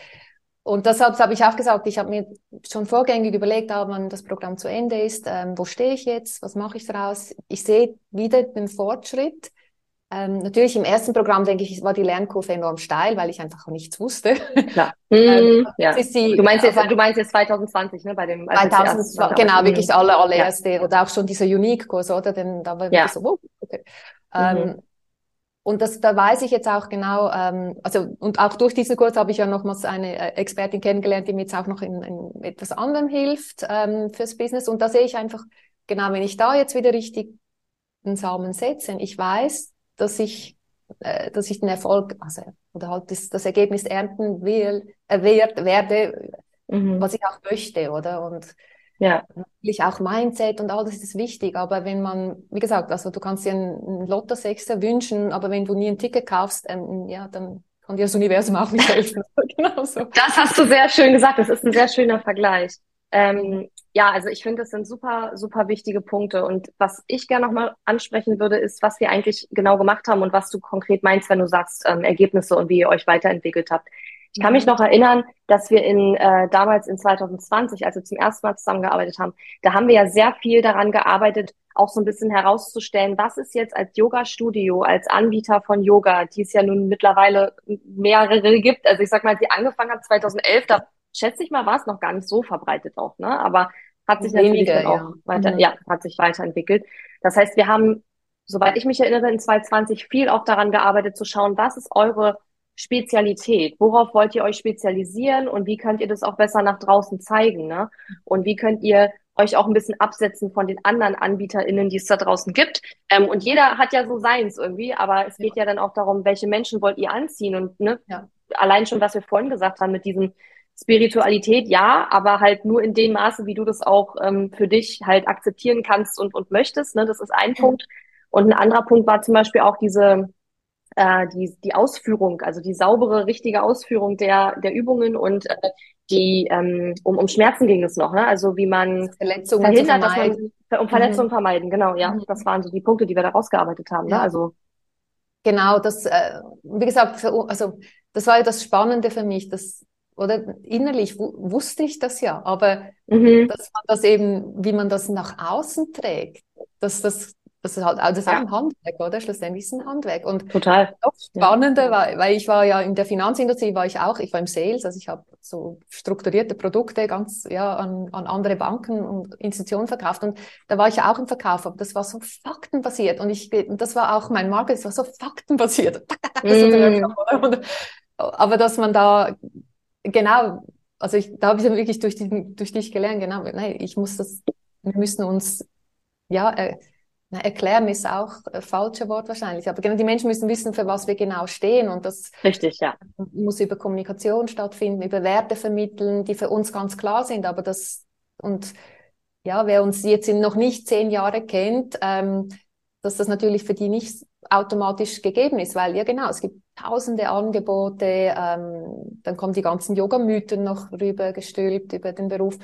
und deshalb habe ich auch gesagt, ich habe mir schon vorgängig überlegt, ah, wenn das Programm zu Ende ist, ähm, wo stehe ich jetzt, was mache ich daraus? Ich sehe wieder den Fortschritt. Ähm, natürlich im ersten Programm, denke ich, war die Lernkurve enorm steil, weil ich einfach nichts wusste. Klar. (laughs) ähm, mm, ja. die, du, meinst jetzt, du meinst jetzt 2020, ne? Bei dem 2000, genau, wirklich das aller, allererste. Ja. Oder auch schon dieser Unique-Kurs, oder? Denn da war ja. so, oh, okay. Ähm, mhm. Ähm, und das, da weiß ich jetzt auch genau, ähm, also und auch durch diesen Kurs habe ich ja nochmals eine äh, Expertin kennengelernt, die mir jetzt auch noch in, in etwas anderem hilft ähm, fürs Business. Und da sehe ich einfach, genau, wenn ich da jetzt wieder richtig einen Samen setze, ich weiß, dass ich, äh, dass ich den Erfolg, also oder halt das, das Ergebnis ernten will, äh, werd, werde, mhm. was ich auch möchte, oder? Und ja. natürlich auch Mindset und all das ist wichtig. Aber wenn man, wie gesagt, also du kannst dir einen Lotto-Sechser wünschen, aber wenn du nie ein Ticket kaufst, ähm, ja, dann kann dir das Universum auch nicht helfen. (laughs) genau so. Das hast du sehr schön gesagt. Das ist ein sehr schöner Vergleich. Ähm, ja, also ich finde, das sind super, super wichtige Punkte. Und was ich gerne nochmal ansprechen würde, ist, was wir eigentlich genau gemacht haben und was du konkret meinst, wenn du sagst, ähm, Ergebnisse und wie ihr euch weiterentwickelt habt. Ich kann mich mhm. noch erinnern, dass wir in äh, damals in 2020, als wir zum ersten Mal zusammengearbeitet haben, da haben wir ja sehr viel daran gearbeitet, auch so ein bisschen herauszustellen, was ist jetzt als Yoga-Studio, als Anbieter von Yoga, die es ja nun mittlerweile mehrere gibt. Also ich sag mal, als sie angefangen hat 2011, da schätze ich mal, war es noch gar nicht so verbreitet auch, ne? Aber hat sich Wenige, natürlich dann auch ja. weiter, mhm. ja, hat sich weiterentwickelt. Das heißt, wir haben, soweit ich mich erinnere, in 2020 viel auch daran gearbeitet zu schauen, was ist eure Spezialität? Worauf wollt ihr euch spezialisieren und wie könnt ihr das auch besser nach draußen zeigen, ne? Und wie könnt ihr euch auch ein bisschen absetzen von den anderen AnbieterInnen, die es da draußen gibt. Ähm, und jeder hat ja so seins irgendwie, aber es geht ja. dann auch darum, welche Menschen wollt ihr anziehen und ne, ja. allein schon, was wir vorhin gesagt haben mit diesem Spiritualität ja, aber halt nur in dem Maße, wie du das auch ähm, für dich halt akzeptieren kannst und, und möchtest. Ne? Das ist ein Punkt. Und ein anderer Punkt war zum Beispiel auch diese äh, die, die Ausführung, also die saubere, richtige Ausführung der, der Übungen und äh, die ähm, um, um Schmerzen ging es noch, ne? Also wie man Verletzungen verhindert, dass man um Verletzungen mhm. vermeiden, genau, ja. Mhm. Das waren so die Punkte, die wir da rausgearbeitet haben. Ne? Ja. Ne? Also genau, das, äh, wie gesagt, für, also das war ja das Spannende für mich, dass oder innerlich wusste ich das ja, aber mhm. dass man das eben, wie man das nach außen trägt, dass das das ist halt, also das ist ja. auch ein Handwerk, oder? Schlussendlich ist ein Handwerk. Und total spannender, ja. weil, weil ich war ja in der Finanzindustrie, war ich auch, ich war im Sales, also ich habe so strukturierte Produkte ganz, ja, an, an andere Banken und Institutionen verkauft. Und da war ich ja auch im Verkauf, aber das war so faktenbasiert. Und ich, das war auch mein Market, das war so faktenbasiert. (laughs) Mm. aber dass man da, genau, also ich, da habe ich dann wirklich durch, die, durch dich gelernt, genau, nein, ich muss das, wir müssen uns, ja, äh, na, erklären ist auch ein falsches Wort wahrscheinlich, aber genau, die Menschen müssen wissen, für was wir genau stehen und das Richtig, ja. muss über Kommunikation stattfinden, über Werte vermitteln, die für uns ganz klar sind, aber das und ja, wer uns jetzt noch nicht zehn Jahre kennt, ähm, dass das natürlich für die nicht automatisch gegeben ist, weil ja genau, es gibt tausende Angebote, ähm, dann kommen die ganzen Yoga-Mythen noch rüber gestülpt über den Beruf.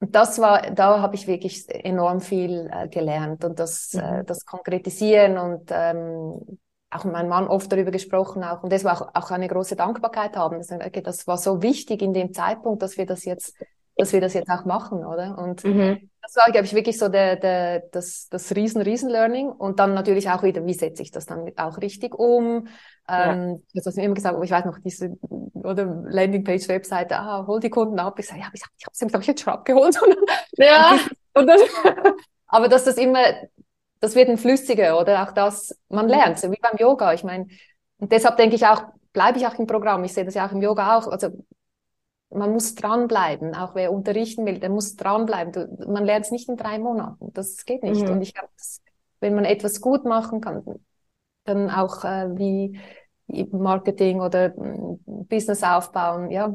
Und das war, da habe ich wirklich enorm viel äh, gelernt und das, äh, mhm. äh, das Konkretisieren und ähm, auch mit meinem Mann oft darüber gesprochen auch und das war auch, auch eine große Dankbarkeit haben. Das, okay, das war so wichtig in dem Zeitpunkt, dass wir das jetzt, dass wir das jetzt auch machen, oder? Und mhm. das war, glaube ich, wirklich so der, der, das, das riesen, riesen Learning und dann natürlich auch wieder, wie setze ich das dann auch richtig um? Ähm, ja. Das hast du mir immer gesagt, aber ich weiß noch, diese oder Landingpage-Webseite, ah, hol die Kunden ab. Ich sage, ja, ich, ich habe es hab ich jetzt schon abgeholt. (laughs) ja. und (laughs) aber dass das immer, das wird ein flüssiger oder auch das, man mhm. lernt, so wie beim Yoga. Ich meine, und deshalb denke ich auch, bleibe ich auch im Programm. Ich sehe das ja auch im Yoga auch. Also man muss dranbleiben, auch wer unterrichten will, der muss dranbleiben. Du, man lernt es nicht in drei Monaten. Das geht nicht. Mhm. Und ich glaube, wenn man etwas gut machen kann, dann auch äh, wie Marketing oder mm, Business aufbauen, ja,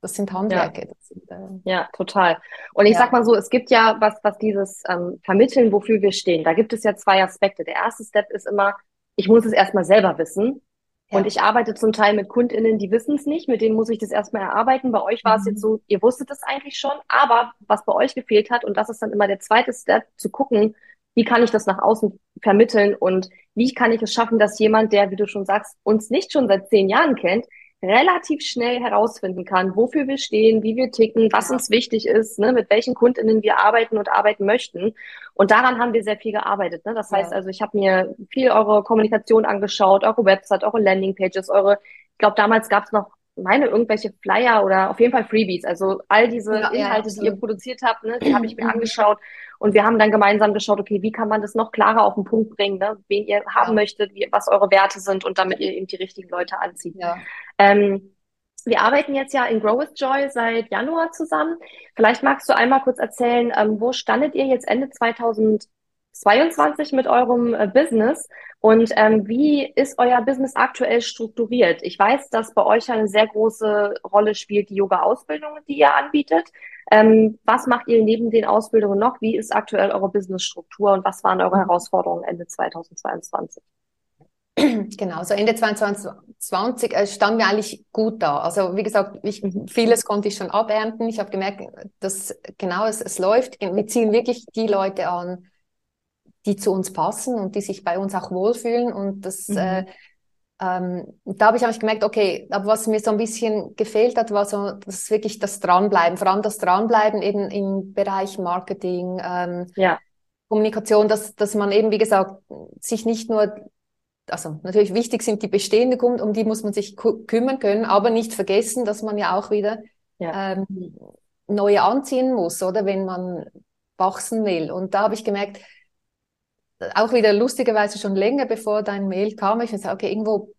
das sind Handwerke. Ja, das sind, äh, ja total. Und ich ja. sag mal so, es gibt ja was, was dieses ähm, Vermitteln, wofür wir stehen. Da gibt es ja zwei Aspekte. Der erste Step ist immer, ich muss es erstmal selber wissen. Ja. Und ich arbeite zum Teil mit KundInnen, die wissen es nicht, mit denen muss ich das erstmal erarbeiten. Bei euch war mhm. es jetzt so, ihr wusstet es eigentlich schon, aber was bei euch gefehlt hat, und das ist dann immer der zweite Step, zu gucken, wie kann ich das nach außen vermitteln und wie kann ich es schaffen, dass jemand, der, wie du schon sagst, uns nicht schon seit zehn Jahren kennt, relativ schnell herausfinden kann, wofür wir stehen, wie wir ticken, was uns wichtig ist, ne, mit welchen Kundinnen wir arbeiten und arbeiten möchten. Und daran haben wir sehr viel gearbeitet. Ne? Das heißt also, ich habe mir viel eure Kommunikation angeschaut, eure Website, eure Landingpages, eure, ich glaube, damals gab es noch meine irgendwelche Flyer oder auf jeden Fall Freebies. Also all diese ja, Inhalte, ja, die ihr produziert habt, ne, die habe ich mir (clears throat) angeschaut und wir haben dann gemeinsam geschaut, okay, wie kann man das noch klarer auf den Punkt bringen, ne, wen ihr haben ja. möchtet, wie, was eure Werte sind und damit ihr eben die richtigen Leute anzieht. Ja. Ähm, wir arbeiten jetzt ja in Grow with Joy seit Januar zusammen. Vielleicht magst du einmal kurz erzählen, ähm, wo standet ihr jetzt Ende 2022 mit eurem äh, Business und ähm, wie ist euer Business aktuell strukturiert? Ich weiß, dass bei euch eine sehr große Rolle spielt die Yoga-Ausbildung, die ihr anbietet. Ähm, was macht ihr neben den Ausbildungen noch? Wie ist aktuell eure Businessstruktur und was waren eure Herausforderungen Ende 2022? Genau, so Ende 2020 äh, standen wir eigentlich gut da. Also wie gesagt, ich, vieles konnte ich schon abernten. Ich habe gemerkt, dass genau es, es läuft. Wir ziehen wirklich die Leute an, die zu uns passen und die sich bei uns auch wohlfühlen. Und das, mhm. äh, ähm, da habe ich eigentlich gemerkt, okay, aber was mir so ein bisschen gefehlt hat, war so das ist wirklich das Dranbleiben, vor allem das Dranbleiben eben im Bereich Marketing, ähm, ja. Kommunikation, dass, dass man eben, wie gesagt, sich nicht nur, also natürlich wichtig sind die bestehenden Kunden, um die muss man sich kümmern können, aber nicht vergessen, dass man ja auch wieder ja. Ähm, neue anziehen muss, oder wenn man wachsen will. Und da habe ich gemerkt, auch wieder lustigerweise schon länger bevor dein Mail kam, ich gesagt, okay, irgendwo,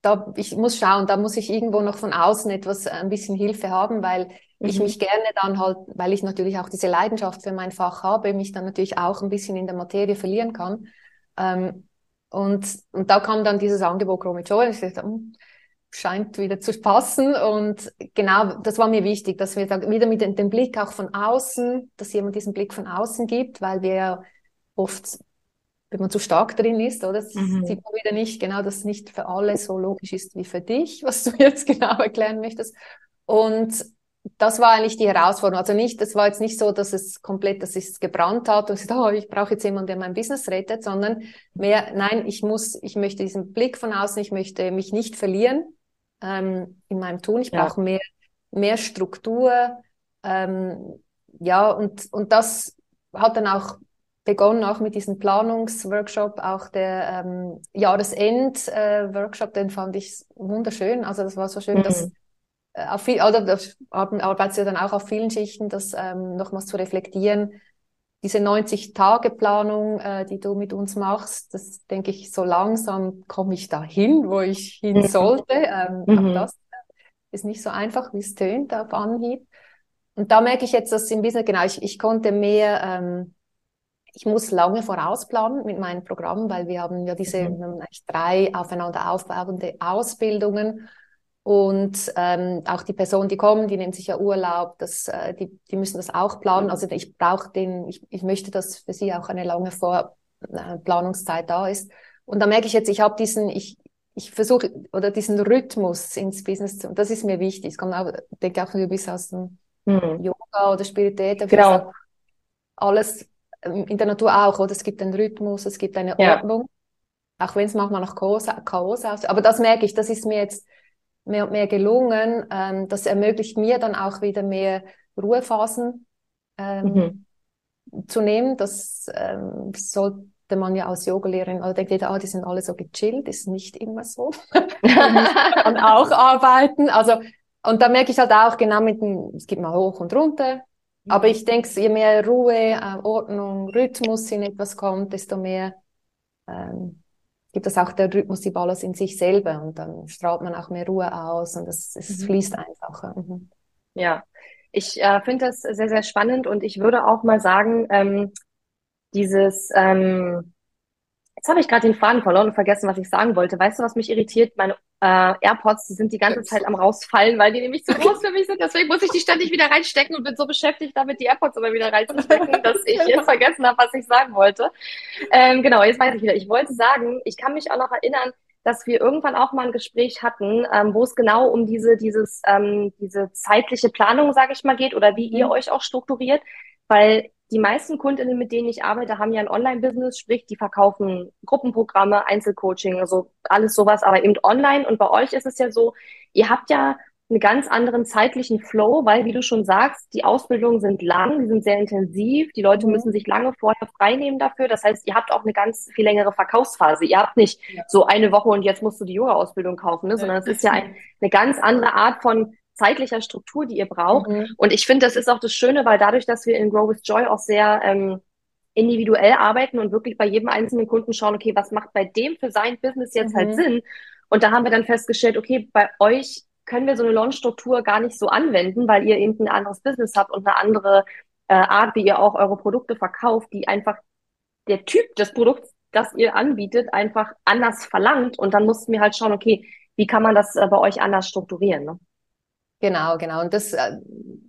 da, ich muss schauen, da muss ich irgendwo noch von außen etwas, äh, ein bisschen Hilfe haben, weil mhm. ich mich gerne dann halt, weil ich natürlich auch diese Leidenschaft für mein Fach habe, mich dann natürlich auch ein bisschen in der Materie verlieren kann. Ähm, und, und da kam dann dieses Angebot Chrome Joy und ich dachte, hm, scheint wieder zu passen. Und genau, das war mir wichtig, dass wir da wieder mit dem Blick auch von außen, dass jemand diesen Blick von außen gibt, weil wir oft wenn man zu stark drin ist, oder? Das mhm. sieht man wieder nicht, genau, dass nicht für alle so logisch ist wie für dich, (laughs) was du jetzt genau erklären möchtest. Und das war eigentlich die Herausforderung. Also nicht, das war jetzt nicht so, dass es komplett, dass es gebrannt hat und ich, oh, ich brauche jetzt jemanden, der mein Business rettet, sondern mehr, nein, ich muss, ich möchte diesen Blick von außen, ich möchte mich nicht verlieren ähm, in meinem Tun. Ich ja. brauche mehr, mehr Struktur. Ähm, ja, und, und das hat dann auch begonnen auch mit diesem Planungsworkshop, auch der ähm, Jahresend-Workshop, äh, den fand ich wunderschön. Also das war so schön, mhm. dass äh, auf viel, oder das arbeitest du dann auch auf vielen Schichten, das ähm, nochmals zu reflektieren. Diese 90-Tage-Planung, äh, die du mit uns machst, das denke ich, so langsam komme ich da hin, wo ich hin mhm. sollte. Ähm, mhm. das ist nicht so einfach, wie es tönt auf Anhieb. Und da merke ich jetzt, dass im Business, genau, ich, ich konnte mehr, ähm, ich muss lange vorausplanen mit meinen Programmen, weil wir haben ja diese mhm. haben eigentlich drei aufeinander aufbauende Ausbildungen. Und ähm, auch die Personen, die kommen, die nehmen sich ja Urlaub, das, äh, die, die müssen das auch planen. Also ich brauche den, ich, ich möchte, dass für sie auch eine lange Vorplanungszeit äh, da ist. Und da merke ich jetzt, ich habe diesen, ich, ich versuche, oder diesen Rhythmus ins Business zu, und das ist mir wichtig. Es kommt auch, denke auch, du bist aus dem mhm. Yoga oder Spiritualität. Genau. Alles ähm, in der Natur auch, oder? Es gibt einen Rhythmus, es gibt eine ja. Ordnung. Auch wenn es manchmal nach Chaos, Chaos aussieht. Aber das merke ich, das ist mir jetzt mehr und mehr gelungen. Ähm, das ermöglicht mir dann auch wieder mehr Ruhephasen ähm, mhm. zu nehmen. Das ähm, sollte man ja als Yogalehrerin, oder denkt jeder, ah, die sind alle so gechillt, ist nicht immer so. (laughs) (laughs) und auch arbeiten. Also und da merke ich halt auch genau mit dem, es gibt mal hoch und runter. Aber ich denke, je mehr Ruhe, äh, Ordnung, Rhythmus in etwas kommt, desto mehr ähm, gibt es auch der Rhythmus, die Balance in sich selber. Und dann strahlt man auch mehr Ruhe aus und es, es mhm. fließt einfacher. Mhm. Ja, ich äh, finde das sehr, sehr spannend und ich würde auch mal sagen, ähm, dieses, ähm, jetzt habe ich gerade den Faden verloren und vergessen, was ich sagen wollte. Weißt du, was mich irritiert? Meine äh, AirPods, die sind die ganze Zeit am rausfallen, weil die nämlich zu groß für mich sind. Deswegen muss ich die ständig wieder reinstecken und bin so beschäftigt damit, die AirPods immer wieder reinzustecken, (laughs) dass ich jetzt vergessen habe, was ich sagen wollte. Ähm, genau, jetzt weiß ich wieder. Ich wollte sagen, ich kann mich auch noch erinnern, dass wir irgendwann auch mal ein Gespräch hatten, ähm, wo es genau um diese, dieses, ähm, diese zeitliche Planung, sage ich mal, geht oder wie ihr mhm. euch auch strukturiert. Weil die meisten Kundinnen, mit denen ich arbeite, haben ja ein Online-Business, sprich, die verkaufen Gruppenprogramme, Einzelcoaching, also alles sowas, aber eben online. Und bei euch ist es ja so, ihr habt ja einen ganz anderen zeitlichen Flow, weil, wie du schon sagst, die Ausbildungen sind lang, die sind sehr intensiv, die Leute mhm. müssen sich lange vorher freinehmen dafür. Das heißt, ihr habt auch eine ganz viel längere Verkaufsphase. Ihr habt nicht ja. so eine Woche und jetzt musst du die Yoga-Ausbildung kaufen, ne? sondern es ist ja ein, eine ganz andere Art von zeitlicher Struktur, die ihr braucht. Mhm. Und ich finde, das ist auch das Schöne, weil dadurch, dass wir in Grow with Joy auch sehr ähm, individuell arbeiten und wirklich bei jedem einzelnen Kunden schauen, okay, was macht bei dem für sein Business jetzt halt mhm. halt Sinn? Und da haben wir dann festgestellt, okay, bei euch können wir so eine Launch-Struktur gar nicht so anwenden, weil ihr eben ein anderes Business habt und eine andere äh, Art, wie ihr auch eure Produkte verkauft, die einfach der Typ des Produkts, das ihr anbietet, einfach anders verlangt. Und dann mussten wir halt schauen, okay, wie kann man das äh, bei euch anders strukturieren? Ne? Genau, genau. Und das, äh,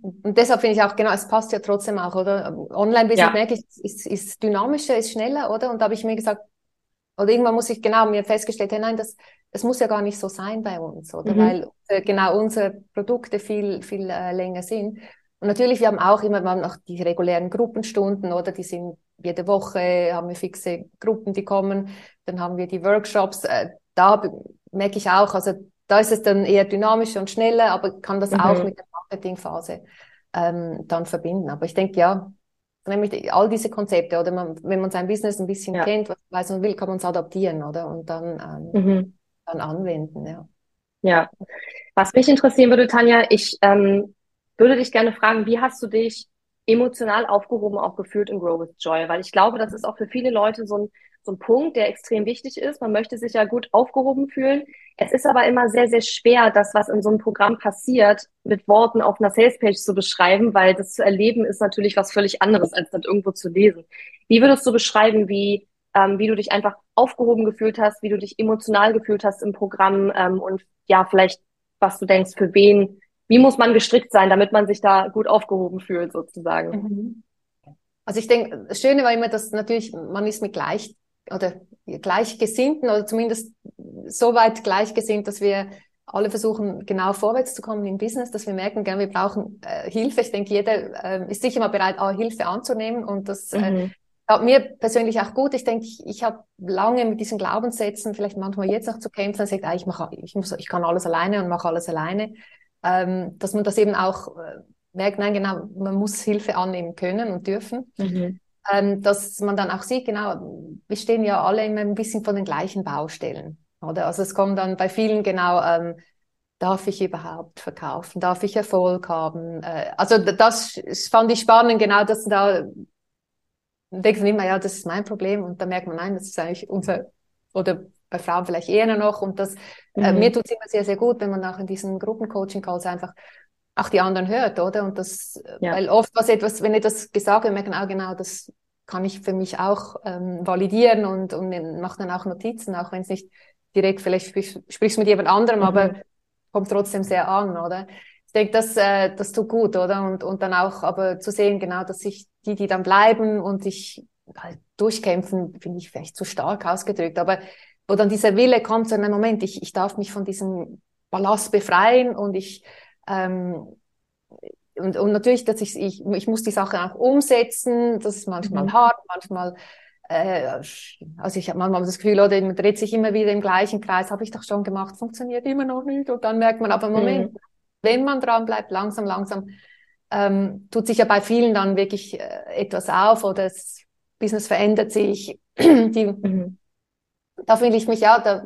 und deshalb finde ich auch, genau, es passt ja trotzdem auch, oder? Online-Business ja. merke ich, ist, ist dynamischer, ist schneller, oder? Und da habe ich mir gesagt, oder irgendwann muss ich genau mir festgestellt, hey, nein, das, das muss ja gar nicht so sein bei uns, oder? Mhm. Weil äh, genau unsere Produkte viel, viel äh, länger sind. Und natürlich, wir haben auch immer, wir haben auch die regulären Gruppenstunden, oder? Die sind jede Woche, haben wir fixe Gruppen, die kommen. Dann haben wir die Workshops. Äh, da merke ich auch, also da ist es dann eher dynamischer und schneller, aber kann das mhm. auch mit der Marketingphase ähm, dann verbinden. Aber ich denke, ja, nämlich all diese Konzepte, oder man, wenn man sein Business ein bisschen ja. kennt, was weiß man will, kann man es adaptieren, oder? Und dann, ähm, mhm. dann anwenden, ja. Ja. Was mich interessieren würde, Tanja, ich ähm, würde dich gerne fragen, wie hast du dich emotional aufgehoben auch gefühlt in Grow with Joy? Weil ich glaube, das ist auch für viele Leute so ein so ein Punkt, der extrem wichtig ist. Man möchte sich ja gut aufgehoben fühlen. Es ist aber immer sehr, sehr schwer, das, was in so einem Programm passiert, mit Worten auf einer Salespage zu beschreiben, weil das zu erleben ist natürlich was völlig anderes, als das irgendwo zu lesen. Wie würdest du beschreiben, wie, ähm, wie du dich einfach aufgehoben gefühlt hast, wie du dich emotional gefühlt hast im Programm ähm, und ja, vielleicht, was du denkst, für wen, wie muss man gestrickt sein, damit man sich da gut aufgehoben fühlt, sozusagen? Mhm. Also ich denke, das Schöne war immer, dass natürlich man ist mit gleich oder Gleichgesinnten oder zumindest so weit gleichgesinnt, dass wir alle versuchen, genau vorwärts zu kommen im Business, dass wir merken, gell, wir brauchen äh, Hilfe. Ich denke, jeder äh, ist sicher mal bereit, auch Hilfe anzunehmen und das äh, mhm. äh, hat mir persönlich auch gut. Ich denke, ich, ich habe lange mit diesen Glaubenssätzen, vielleicht manchmal jetzt noch zu kämpfen, sagt, ah, ich mache, ich muss, ich kann alles alleine und mache alles alleine, ähm, dass man das eben auch äh, merkt, nein, genau, man muss Hilfe annehmen können und dürfen. Mhm. Ähm, dass man dann auch sieht, genau, wir stehen ja alle immer ein bisschen von den gleichen Baustellen. Oder? Also es kommt dann bei vielen genau, ähm, darf ich überhaupt verkaufen? Darf ich Erfolg haben? Äh, also das fand ich spannend, genau, dass da denkt man immer, ja, das ist mein Problem und dann merkt man, nein, das ist eigentlich unser, oder bei Frauen vielleicht eher noch und das, äh, mhm. äh, mir tut es immer sehr, sehr gut, wenn man auch in diesen Gruppencoaching-Calls einfach auch die anderen hört, oder? Und das, ja. weil oft was etwas, wenn etwas gesagt wird, merken, ah, genau, das kann ich für mich auch ähm, validieren und, und mache dann auch Notizen, auch wenn es nicht direkt, vielleicht sprich, sprichst du mit jemand anderem, mhm. aber kommt trotzdem sehr an, oder? Ich denke, das, äh, das tut gut, oder? Und, und dann auch aber zu sehen, genau, dass sich die, die dann bleiben und sich halt durchkämpfen, finde ich vielleicht zu stark ausgedrückt, aber wo dann dieser Wille kommt, so, einem Moment, ich, ich darf mich von diesem Ballast befreien und ich, ähm, und, und natürlich, dass ich, ich, ich muss die Sache auch umsetzen, das ist manchmal mhm. hart, manchmal äh, also ich habe manchmal das Gefühl, oder man dreht sich immer wieder im gleichen Kreis, habe ich doch schon gemacht, funktioniert immer noch nicht. Und dann merkt man, aber im Moment, mhm. wenn man dran bleibt, langsam, langsam, ähm, tut sich ja bei vielen dann wirklich äh, etwas auf oder das Business verändert sich. (clears throat) Die, mhm. Da fühle ich mich ja, da,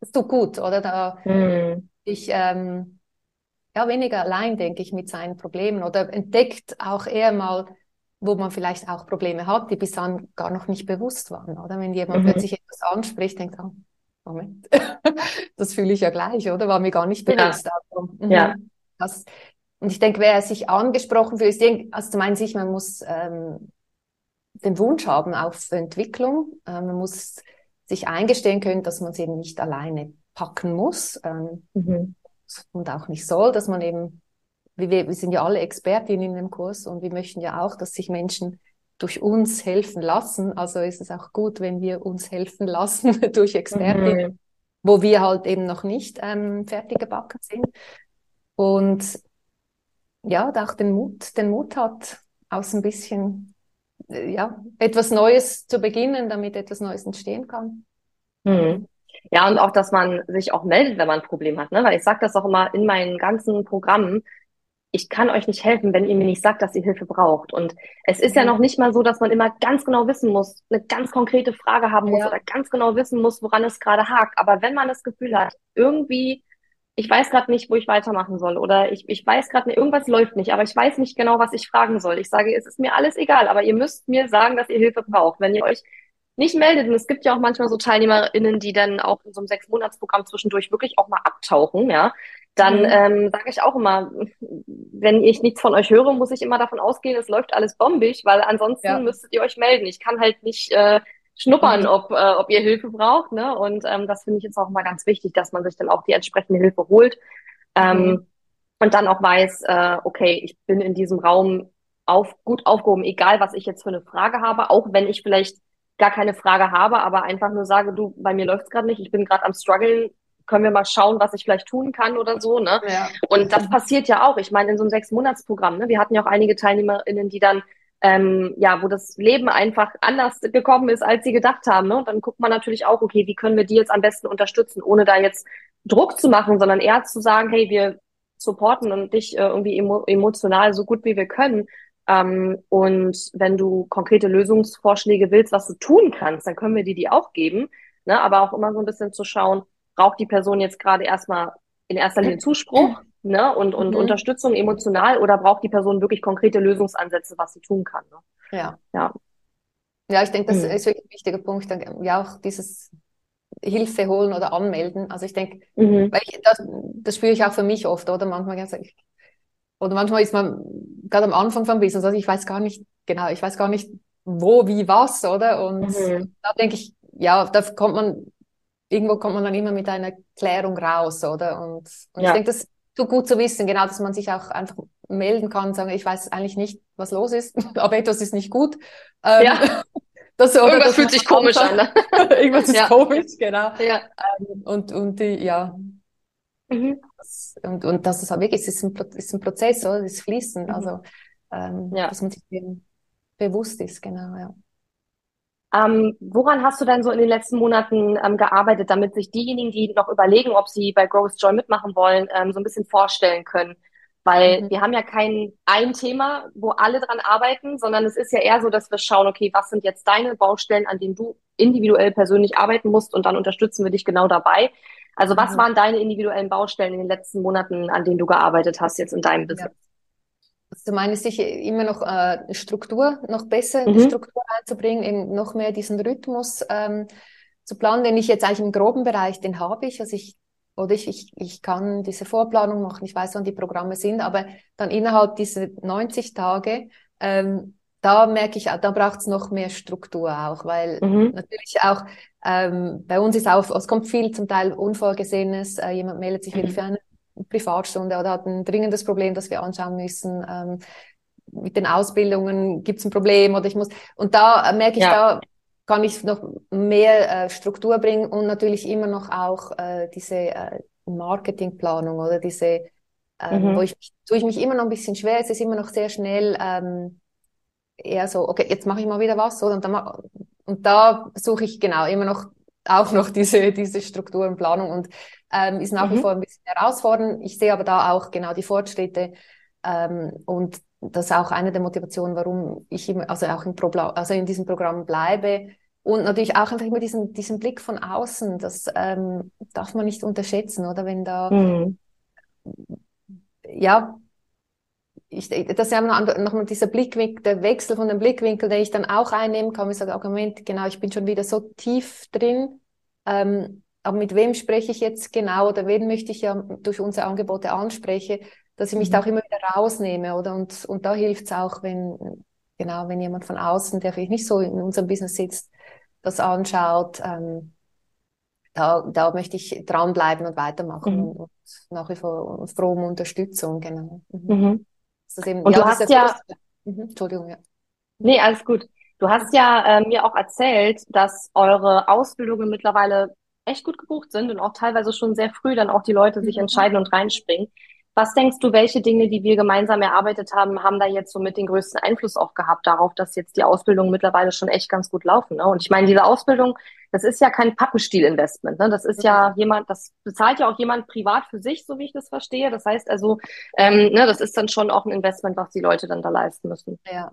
das tut gut, oder? Da mhm. ich ähm, ja weniger allein, denke ich, mit seinen Problemen oder entdeckt auch eher mal, wo man vielleicht auch Probleme hat, die bis dann gar noch nicht bewusst waren, oder? Wenn jemand mhm. plötzlich etwas anspricht, denkt, oh, Moment, (laughs) das fühle ich ja gleich, oder? War mir gar nicht bewusst. Ja. Also, mhm. ja. Das, und ich denke, wer sich angesprochen fühlt, also zu meinen sich, man muss ähm, den Wunsch haben auf Entwicklung, äh, man muss sich eingestehen können, dass man es eben nicht alleine packen muss ähm, mhm. Und auch nicht soll, dass man eben wir, wir sind ja alle Expertinnen in dem Kurs und wir möchten ja auch, dass sich Menschen durch uns helfen lassen. Also ist es auch gut, wenn wir uns helfen lassen (laughs) durch Expertinnen, mhm. wo wir halt eben noch nicht ähm, fertig gebacken sind. Und ja, auch den Mut, den Mut hat, aus ein bisschen, äh, ja, etwas Neues zu beginnen, damit etwas Neues entstehen kann. Mhm. Ja, und auch, dass man sich auch meldet, wenn man ein Problem hat, ne? Weil ich sage das auch immer in meinen ganzen Programmen, ich kann euch nicht helfen, wenn ihr mir nicht sagt, dass ihr Hilfe braucht. Und es ist ja mhm. noch nicht mal so, dass man immer ganz genau wissen muss, eine ganz konkrete Frage haben muss ja. oder ganz genau wissen muss, woran es gerade hakt. Aber wenn man das Gefühl hat, irgendwie, ich weiß gerade nicht, wo ich weitermachen soll oder ich, ich weiß gerade irgendwas läuft nicht, aber ich weiß nicht genau, was ich fragen soll. Ich sage, es ist mir alles egal, aber ihr müsst mir sagen, dass ihr Hilfe braucht. Wenn ihr euch nicht meldet, und es gibt ja auch manchmal so TeilnehmerInnen, die dann auch in so einem Sechs-Monats-Programm zwischendurch wirklich auch mal abtauchen, ja, dann mhm. ähm, sage ich auch immer, wenn ich nichts von euch höre, muss ich immer davon ausgehen, es läuft alles bombig, weil ansonsten ja. müsstet ihr euch melden. Ich kann halt nicht äh, schnuppern, mhm. ob, äh, ob ihr Hilfe braucht. Ne? Und ähm, das finde ich jetzt auch mal ganz wichtig, dass man sich dann auch die entsprechende Hilfe holt. Ähm, mhm. Und dann auch weiß, äh, okay, ich bin in diesem Raum auf, gut aufgehoben, egal was ich jetzt für eine Frage habe, auch wenn ich vielleicht gar keine Frage habe, aber einfach nur sage, du, bei mir läuft's gerade nicht, ich bin gerade am struggeln, können wir mal schauen, was ich vielleicht tun kann oder so, ne? Ja. Und das passiert ja auch. Ich meine, in so einem Sechs-Monats-Programm, ne? Wir hatten ja auch einige TeilnehmerInnen, die dann ähm, ja, wo das Leben einfach anders gekommen ist, als sie gedacht haben. Ne? Und dann guckt man natürlich auch, okay, wie können wir die jetzt am besten unterstützen, ohne da jetzt Druck zu machen, sondern eher zu sagen, hey, wir supporten und dich äh, irgendwie emo emotional so gut wie wir können. Ähm, und wenn du konkrete Lösungsvorschläge willst, was du tun kannst, dann können wir dir die auch geben. Ne? Aber auch immer so ein bisschen zu schauen, braucht die Person jetzt gerade erstmal in erster Linie Zuspruch ne, und, und mhm. Unterstützung emotional oder braucht die Person wirklich konkrete Lösungsansätze, was sie tun kann? Ne? Ja. ja. Ja, ich denke, das mhm. ist wirklich ein wichtiger Punkt. Ja, auch dieses Hilfe holen oder anmelden. Also ich denke, mhm. weil ich, das, das spüre ich auch für mich oft, oder manchmal ganz, oder manchmal ist man gerade am Anfang vom Business, also ich weiß gar nicht, genau, ich weiß gar nicht, wo, wie, was, oder? Und mhm. da denke ich, ja, da kommt man irgendwo kommt man dann immer mit einer Klärung raus, oder? Und, und ja. ich denke, das ist so gut zu wissen, genau, dass man sich auch einfach melden kann und sagen, ich weiß eigentlich nicht, was los ist, (laughs) aber etwas ist nicht gut. Ähm, ja. (laughs) Das, oder, Irgendwas fühlt sich komisch an. Ne? (laughs) Irgendwas ist ja. komisch, genau. Ja. Ähm, und, und die, ja. Mhm. Und, und das ist auch wirklich, es ist ein, ist ein Prozess, oder? Es ist fließend. Mhm. Also, ähm, ja. dass man sich dem bewusst ist, genau, ja. Ähm, woran hast du denn so in den letzten Monaten ähm, gearbeitet, damit sich diejenigen, die noch überlegen, ob sie bei Growth Joy mitmachen wollen, ähm, so ein bisschen vorstellen können? Weil mhm. wir haben ja kein ein Thema, wo alle dran arbeiten, sondern es ist ja eher so, dass wir schauen, okay, was sind jetzt deine Baustellen, an denen du individuell persönlich arbeiten musst und dann unterstützen wir dich genau dabei. Also was waren deine individuellen Baustellen in den letzten Monaten, an denen du gearbeitet hast jetzt in deinem Business? Ja. Also du meinst sicher immer noch äh, Struktur, noch besser mhm. Struktur einzubringen, eben noch mehr diesen Rhythmus ähm, zu planen, den ich jetzt eigentlich im groben Bereich, den habe ich. Also ich oder ich, ich, ich kann diese Vorplanung machen, ich weiß, wann die Programme sind, aber dann innerhalb dieser 90 Tage, ähm, da merke ich, da braucht es noch mehr Struktur auch, weil mhm. natürlich auch ähm, bei uns ist auch, es kommt viel zum Teil Unvorgesehenes, äh, jemand meldet sich mhm. für eine Privatstunde oder hat ein dringendes Problem, das wir anschauen müssen. Ähm, mit den Ausbildungen gibt es ein Problem oder ich muss und da äh, merke ich, ja. da kann ich noch mehr äh, Struktur bringen und natürlich immer noch auch äh, diese äh, Marketingplanung oder diese, ähm, mhm. wo ich tue ich mich immer noch ein bisschen schwer. Es ist immer noch sehr schnell ähm, eher so, okay, jetzt mache ich mal wieder was, oder? Und, dann und da suche ich genau immer noch auch noch diese diese Struktur und Planung und ähm, ist nach mhm. wie vor ein bisschen herausfordernd. Ich sehe aber da auch genau die Fortschritte ähm, und das ist auch eine der Motivationen, warum ich immer, also auch im Pro also in diesem Programm bleibe. Und natürlich auch einfach immer diesen, diesen Blick von außen, das ähm, darf man nicht unterschätzen, oder wenn da, mhm. ja, ich, das ist ja nochmal dieser Blickwinkel, der Wechsel von dem Blickwinkel, den ich dann auch einnehmen kann, ich sage, Moment, genau, ich bin schon wieder so tief drin, ähm, aber mit wem spreche ich jetzt genau oder wen möchte ich ja durch unsere Angebote ansprechen, dass ich mich mhm. da auch immer wieder rausnehme, oder? Und, und da hilft es auch, wenn, genau, wenn jemand von außen, der vielleicht nicht so in unserem Business sitzt, das anschaut, ähm, da, da möchte ich dranbleiben und weitermachen mhm. und, und, nach wie vor froh um Unterstützung, genau. Mhm. Das eben, und ja, du hast ja, mhm, Entschuldigung, ja. Nee, alles gut. Du hast ja äh, mir auch erzählt, dass eure Ausbildungen mittlerweile echt gut gebucht sind und auch teilweise schon sehr früh dann auch die Leute sich mhm. entscheiden und reinspringen. Was denkst du, welche Dinge, die wir gemeinsam erarbeitet haben, haben da jetzt so mit den größten Einfluss auch gehabt darauf, dass jetzt die Ausbildungen mittlerweile schon echt ganz gut laufen? Ne? Und ich meine, diese Ausbildung, das ist ja kein Pappenstiel-Investment. Ne? Das ist ja jemand, das bezahlt ja auch jemand privat für sich, so wie ich das verstehe. Das heißt also, ähm, ne, das ist dann schon auch ein Investment, was die Leute dann da leisten müssen. Ja.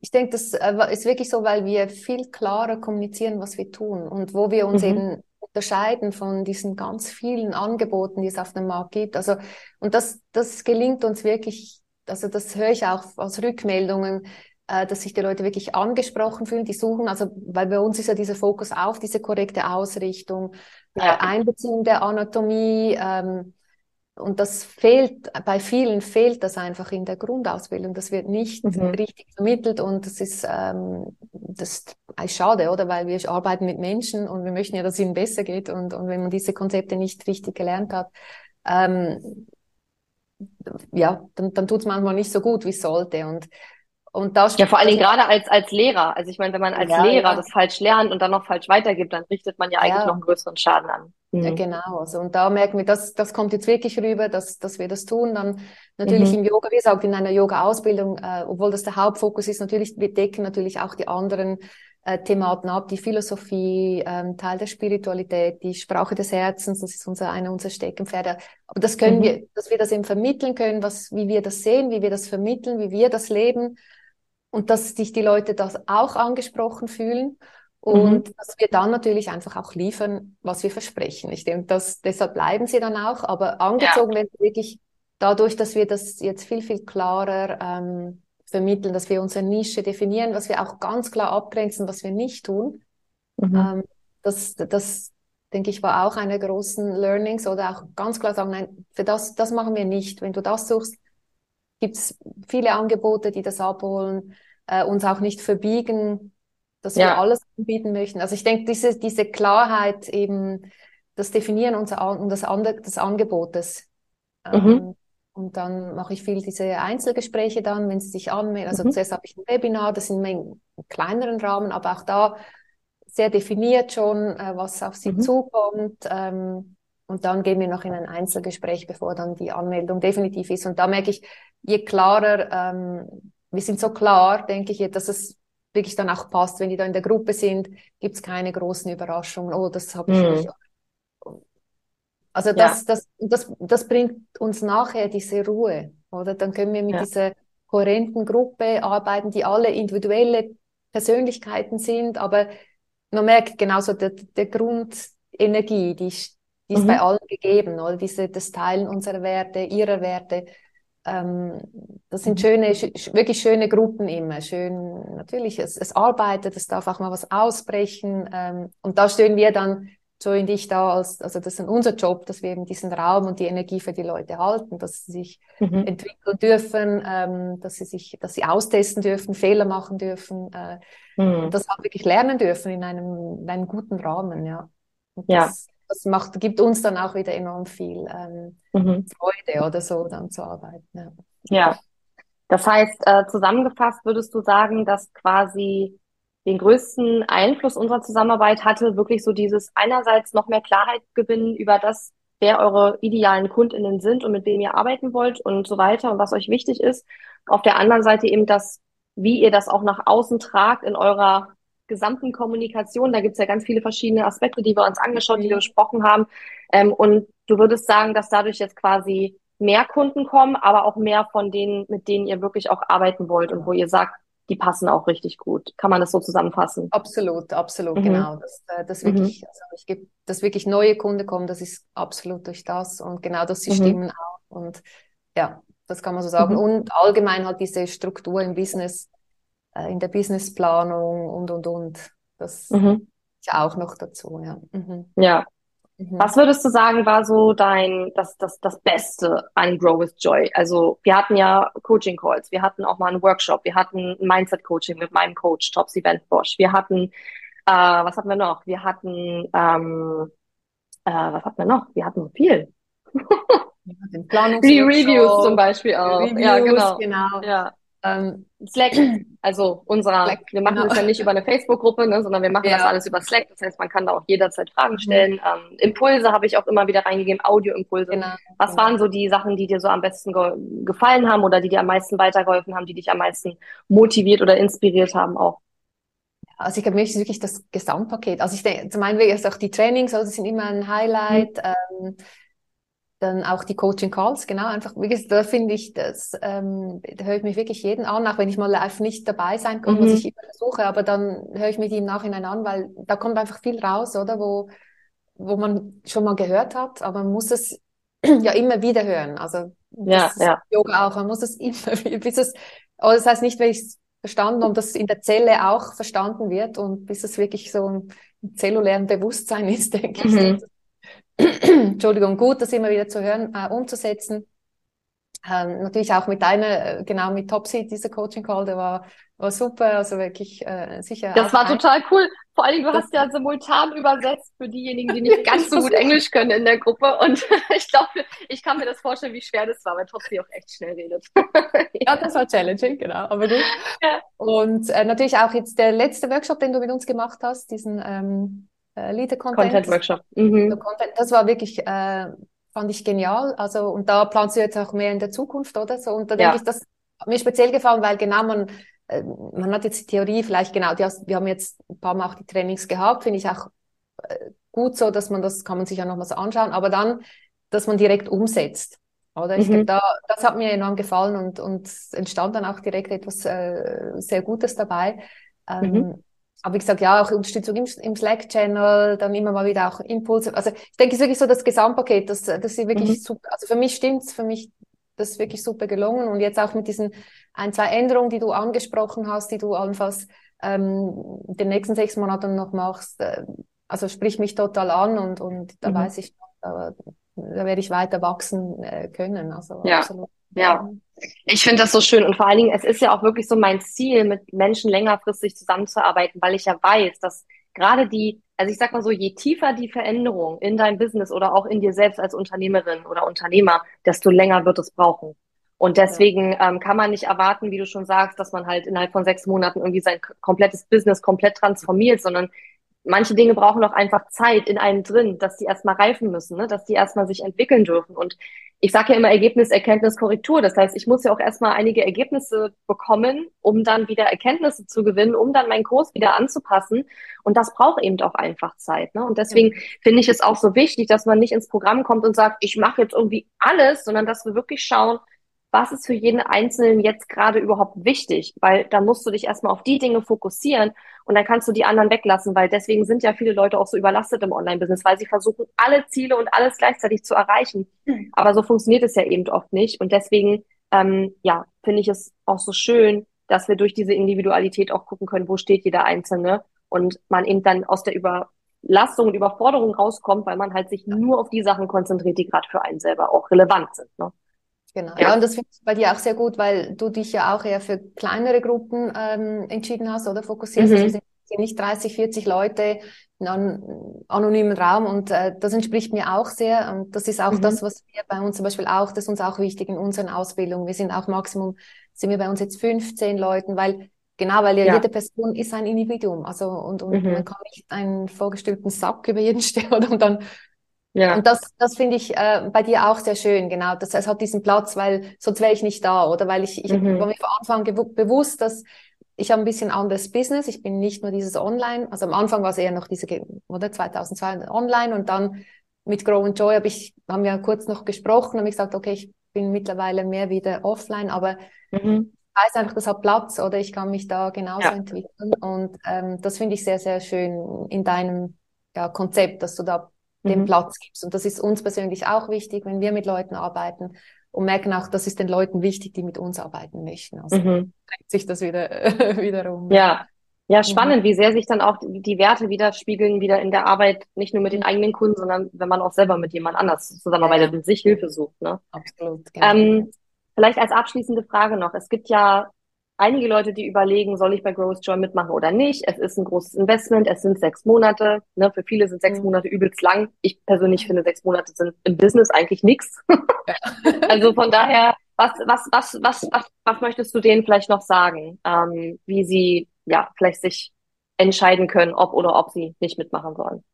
Ich denke, das äh, ist wirklich so, weil wir viel klarer kommunizieren, was wir tun und wo wir uns mhm. eben unterscheiden von diesen ganz vielen Angeboten, die es auf dem Markt gibt. Also, und das, das gelingt uns wirklich, also das höre ich auch aus Rückmeldungen, äh, dass sich die Leute wirklich angesprochen fühlen, die suchen, also, weil bei uns ist ja dieser Fokus auf diese korrekte Ausrichtung, ja. äh, Einbeziehung der Anatomie, ähm, und das fehlt, bei vielen fehlt das einfach in der Grundausbildung. Das wird nicht mhm. richtig vermittelt und das ist, ähm, das ist schade, oder? Weil wir arbeiten mit Menschen und wir möchten ja, dass es ihnen besser geht und, und wenn man diese Konzepte nicht richtig gelernt hat, ähm, ja, dann, dann tut es manchmal nicht so gut, wie es sollte. Und und da ja, vor allen Dingen gerade als, als Lehrer. Also ich meine, wenn man als ja, Lehrer ja. das falsch lernt und dann noch falsch weitergibt, dann richtet man ja eigentlich ja. noch einen größeren Schaden an. Mhm. Ja, genau. Also, und da merken wir, das, das kommt jetzt wirklich rüber, dass, dass wir das tun. Dann natürlich mhm. im Yoga, wie gesagt, in einer Yoga-Ausbildung, äh, obwohl das der Hauptfokus ist, natürlich, wir decken natürlich auch die anderen äh, Thematen ab, die Philosophie, ähm, Teil der Spiritualität, die Sprache des Herzens, das ist unser, einer unserer Steckenpferde. Aber das können mhm. wir, dass wir das eben vermitteln können, was, wie wir das sehen, wie wir das vermitteln, wie wir das leben und dass sich die Leute das auch angesprochen fühlen und mhm. dass wir dann natürlich einfach auch liefern, was wir versprechen. Ich denke, dass, deshalb bleiben sie dann auch, aber angezogen ja. werden wirklich dadurch, dass wir das jetzt viel, viel klarer ähm, vermitteln, dass wir unsere Nische definieren, was wir auch ganz klar abgrenzen, was wir nicht tun. Mhm. Ähm, das, das, denke ich, war auch eine großen Learnings oder auch ganz klar sagen, nein, für das, das machen wir nicht. Wenn du das suchst, gibt es viele Angebote, die das abholen, äh, uns auch nicht verbiegen, dass ja. wir alles anbieten möchten. Also ich denke, diese, diese Klarheit eben, das Definieren unser, das, des Angebotes. Ähm, mhm. Und dann mache ich viel diese Einzelgespräche dann, wenn sie sich anmelden. Also mhm. zuerst habe ich ein Webinar, das sind in kleineren Rahmen, aber auch da sehr definiert schon, äh, was auf sie mhm. zukommt. Ähm, und dann gehen wir noch in ein Einzelgespräch, bevor dann die Anmeldung definitiv ist. Und da merke ich, je klarer, ähm, wir sind so klar, denke ich, dass es wirklich dann auch passt. Wenn die da in der Gruppe sind, gibt es keine großen Überraschungen. Oh, das habe ich mhm. nicht. Also das, ja. das, das, das bringt uns nachher diese Ruhe. oder? Dann können wir mit ja. dieser kohärenten Gruppe arbeiten, die alle individuelle Persönlichkeiten sind, aber man merkt genauso der, der Grundenergie, die, die ist mhm. bei allen gegeben, oder? Diese, das Teilen unserer Werte, ihrer Werte. Ähm, das sind mhm. schöne, sch wirklich schöne Gruppen immer. Schön, natürlich, es, es arbeitet, es darf auch mal was ausbrechen. Ähm, und da stehen wir dann so in dich da als, also das ist unser Job, dass wir eben diesen Raum und die Energie für die Leute halten, dass sie sich mhm. entwickeln dürfen, ähm, dass sie sich, dass sie austesten dürfen, Fehler machen dürfen, äh, mhm. das auch wirklich lernen dürfen in einem, in einem guten Rahmen, ja. Und ja. Das, das macht, gibt uns dann auch wieder enorm viel ähm, mhm. Freude oder so, dann zu arbeiten. Ja. ja. Das heißt, äh, zusammengefasst würdest du sagen, dass quasi den größten Einfluss unserer Zusammenarbeit hatte wirklich so dieses einerseits noch mehr Klarheit gewinnen über das, wer eure idealen KundInnen sind und mit wem ihr arbeiten wollt und so weiter und was euch wichtig ist. Auf der anderen Seite eben das, wie ihr das auch nach außen tragt in eurer gesamten Kommunikation. Da gibt's ja ganz viele verschiedene Aspekte, die wir uns angeschaut, die wir besprochen haben. Ähm, und du würdest sagen, dass dadurch jetzt quasi mehr Kunden kommen, aber auch mehr von denen, mit denen ihr wirklich auch arbeiten wollt und wo ihr sagt, die passen auch richtig gut. Kann man das so zusammenfassen? Absolut, absolut, mhm. genau. Dass, äh, dass wirklich, mhm. also ich gebe, dass wirklich neue Kunden kommen, das ist absolut durch das und genau, dass sie mhm. stimmen auch. Und ja, das kann man so sagen. Mhm. Und allgemein halt diese Struktur im Business, in der Businessplanung und und und. Das mhm. ist auch noch dazu, ja. Mhm. Ja, Mhm. Was würdest du sagen, war so dein, das, das, das Beste an Grow with Joy? Also, wir hatten ja Coaching Calls, wir hatten auch mal einen Workshop, wir hatten Mindset Coaching mit meinem Coach, Tops Event Bosch, wir hatten, äh, was hatten wir noch? Wir hatten, ähm, äh, was hatten wir noch? Wir hatten viel. Den Die Reviews zum Beispiel auch. Reviews, ja, genau. genau. Ja. Ähm, Slack, also unserer, Slack, wir machen genau. das ja nicht über eine Facebook-Gruppe, ne, sondern wir machen ja. das alles über Slack. Das heißt, man kann da auch jederzeit Fragen mhm. stellen. Mhm. Ähm, Impulse habe ich auch immer wieder reingegeben, Audio-Impulse. Genau. Was genau. waren so die Sachen, die dir so am besten ge gefallen haben oder die dir am meisten weitergeholfen haben, die dich am meisten motiviert oder inspiriert haben auch? Also ich glaube, mir ist wirklich das Gesamtpaket. Also ich denke, zum einen ist auch die Trainings, also sind immer ein Highlight. Mhm. Ähm, dann auch die Coaching Calls, genau, einfach, wie gesagt, da finde ich, das, ähm, da höre ich mich wirklich jeden an, auch wenn ich mal live nicht dabei sein kann, mhm. was ich immer versuche, aber dann höre ich die im Nachhinein an, weil da kommt einfach viel raus, oder, wo, wo man schon mal gehört hat, aber man muss es (clears throat) ja immer wieder hören, also, ja, ja. Yoga auch, man muss es immer, (laughs) bis es, aber das heißt nicht, wenn ich es verstanden und das in der Zelle auch verstanden wird und bis es wirklich so ein zellulären Bewusstsein ist, (laughs) denke mhm. ich, Entschuldigung, gut, das immer wieder zu hören, äh, umzusetzen. Ähm, natürlich auch mit deiner, äh, genau mit Topsy, dieser Coaching Call, der war, war super, also wirklich äh, sicher. Das war total cool. Vor allem, du hast ja simultan übersetzt für diejenigen, die (laughs) nicht ganz so gut Englisch können in der Gruppe. Und (laughs) ich glaube, ich kann mir das vorstellen, wie schwer das war, weil Topsy auch echt schnell redet. (laughs) ja, das war challenging, genau, aber gut. Ja. Und äh, natürlich auch jetzt der letzte Workshop, den du mit uns gemacht hast, diesen ähm, äh, Leader Content. Content Workshop. Mhm. Das war wirklich, äh, fand ich genial. Also, und da planst du jetzt auch mehr in der Zukunft, oder so? Und da ja. denke ich, das hat mir speziell gefallen, weil genau man, äh, man hat jetzt die Theorie vielleicht genau, die, wir haben jetzt ein paar Mal auch die Trainings gehabt, finde ich auch äh, gut so, dass man das, kann man sich ja nochmals anschauen, aber dann, dass man direkt umsetzt. Oder ich mhm. glaube, da, das hat mir enorm gefallen und, und entstand dann auch direkt etwas äh, sehr Gutes dabei. Ähm, mhm aber wie gesagt, ja, auch Unterstützung im, im Slack-Channel, dann immer mal wieder auch Impulse. Also ich denke, es ist wirklich so das Gesamtpaket, dass das ist wirklich mhm. super. Also für mich stimmt's, für mich das ist wirklich super gelungen. Und jetzt auch mit diesen ein, zwei Änderungen, die du angesprochen hast, die du allenfalls ähm, in den nächsten sechs Monaten noch machst, äh, also sprich mich total an und, und da mhm. weiß ich, da, da werde ich weiter wachsen äh, können. Also ja. absolut. Ja. Ich finde das so schön und vor allen Dingen, es ist ja auch wirklich so mein Ziel, mit Menschen längerfristig zusammenzuarbeiten, weil ich ja weiß, dass gerade die, also ich sag mal so, je tiefer die Veränderung in deinem Business oder auch in dir selbst als Unternehmerin oder Unternehmer, desto länger wird es brauchen. Und deswegen ähm, kann man nicht erwarten, wie du schon sagst, dass man halt innerhalb von sechs Monaten irgendwie sein komplettes Business komplett transformiert, sondern manche Dinge brauchen auch einfach Zeit in einem drin, dass die erstmal reifen müssen, ne? dass die erstmal sich entwickeln dürfen. Und ich sage ja immer Ergebnis, Erkenntnis, Korrektur. Das heißt, ich muss ja auch erstmal einige Ergebnisse bekommen, um dann wieder Erkenntnisse zu gewinnen, um dann meinen Kurs wieder anzupassen. Und das braucht eben auch einfach Zeit. Ne? Und deswegen ja. finde ich es auch so wichtig, dass man nicht ins Programm kommt und sagt, ich mache jetzt irgendwie alles, sondern dass wir wirklich schauen, was ist für jeden Einzelnen jetzt gerade überhaupt wichtig, weil dann musst du dich erstmal auf die Dinge fokussieren und dann kannst du die anderen weglassen, weil deswegen sind ja viele Leute auch so überlastet im Online-Business, weil sie versuchen, alle Ziele und alles gleichzeitig zu erreichen. Mhm. Aber so funktioniert es ja eben oft nicht und deswegen, ähm, ja, finde ich es auch so schön, dass wir durch diese Individualität auch gucken können, wo steht jeder Einzelne und man eben dann aus der Überlastung und Überforderung rauskommt, weil man halt sich nur auf die Sachen konzentriert, die gerade für einen selber auch relevant sind. Ne? Genau. Ja. ja, und das finde ich bei dir auch sehr gut, weil du dich ja auch eher für kleinere Gruppen ähm, entschieden hast oder fokussierst. Mhm. Also wir sind nicht 30, 40 Leute in einem anonymen Raum und äh, das entspricht mir auch sehr. Und das ist auch mhm. das, was wir bei uns zum Beispiel auch, das ist uns auch wichtig in unseren Ausbildungen. Wir sind auch Maximum, sind wir bei uns jetzt 15 Leuten, weil Genau, weil ja, ja, jede Person ist ein Individuum. Also und, und mhm. man kann nicht einen vorgestellten Sack über jeden (laughs) stellen und dann ja. Und das, das finde ich äh, bei dir auch sehr schön, genau. Das, es hat diesen Platz, weil sonst wäre ich nicht da, oder? Weil ich, ich mhm. war mir von Anfang bewusst, dass ich habe ein bisschen anderes Business. Ich bin nicht nur dieses Online. Also am Anfang war es eher noch diese, oder 2002 Online und dann mit Grow and Joy habe ich, haben wir kurz noch gesprochen, habe ich gesagt, okay, ich bin mittlerweile mehr wieder offline, aber mhm. ich weiß einfach, das hat Platz oder ich kann mich da genauso ja. entwickeln. Und ähm, das finde ich sehr, sehr schön in deinem ja, Konzept, dass du da den mhm. Platz gibst. Und das ist uns persönlich auch wichtig, wenn wir mit Leuten arbeiten und merken auch, das ist den Leuten wichtig, die mit uns arbeiten möchten. Also mhm. sich das wieder (laughs) wiederum. Ja. Ja, spannend, mhm. wie sehr sich dann auch die Werte widerspiegeln, wieder in der Arbeit, nicht nur mit den eigenen Kunden, sondern wenn man auch selber mit jemand anders zusammenarbeitet ja. und sich Hilfe sucht. Ne? Absolut. Genau. Ähm, vielleicht als abschließende Frage noch. Es gibt ja einige Leute, die überlegen, soll ich bei Growth Joy mitmachen oder nicht. Es ist ein großes Investment, es sind sechs Monate. Ne? Für viele sind sechs mhm. Monate übelst lang. Ich persönlich finde, sechs Monate sind im Business eigentlich nichts. (laughs) also von daher, was, was, was, was, was, was möchtest du denen vielleicht noch sagen, ähm, wie sie ja vielleicht sich entscheiden können, ob oder ob sie nicht mitmachen sollen?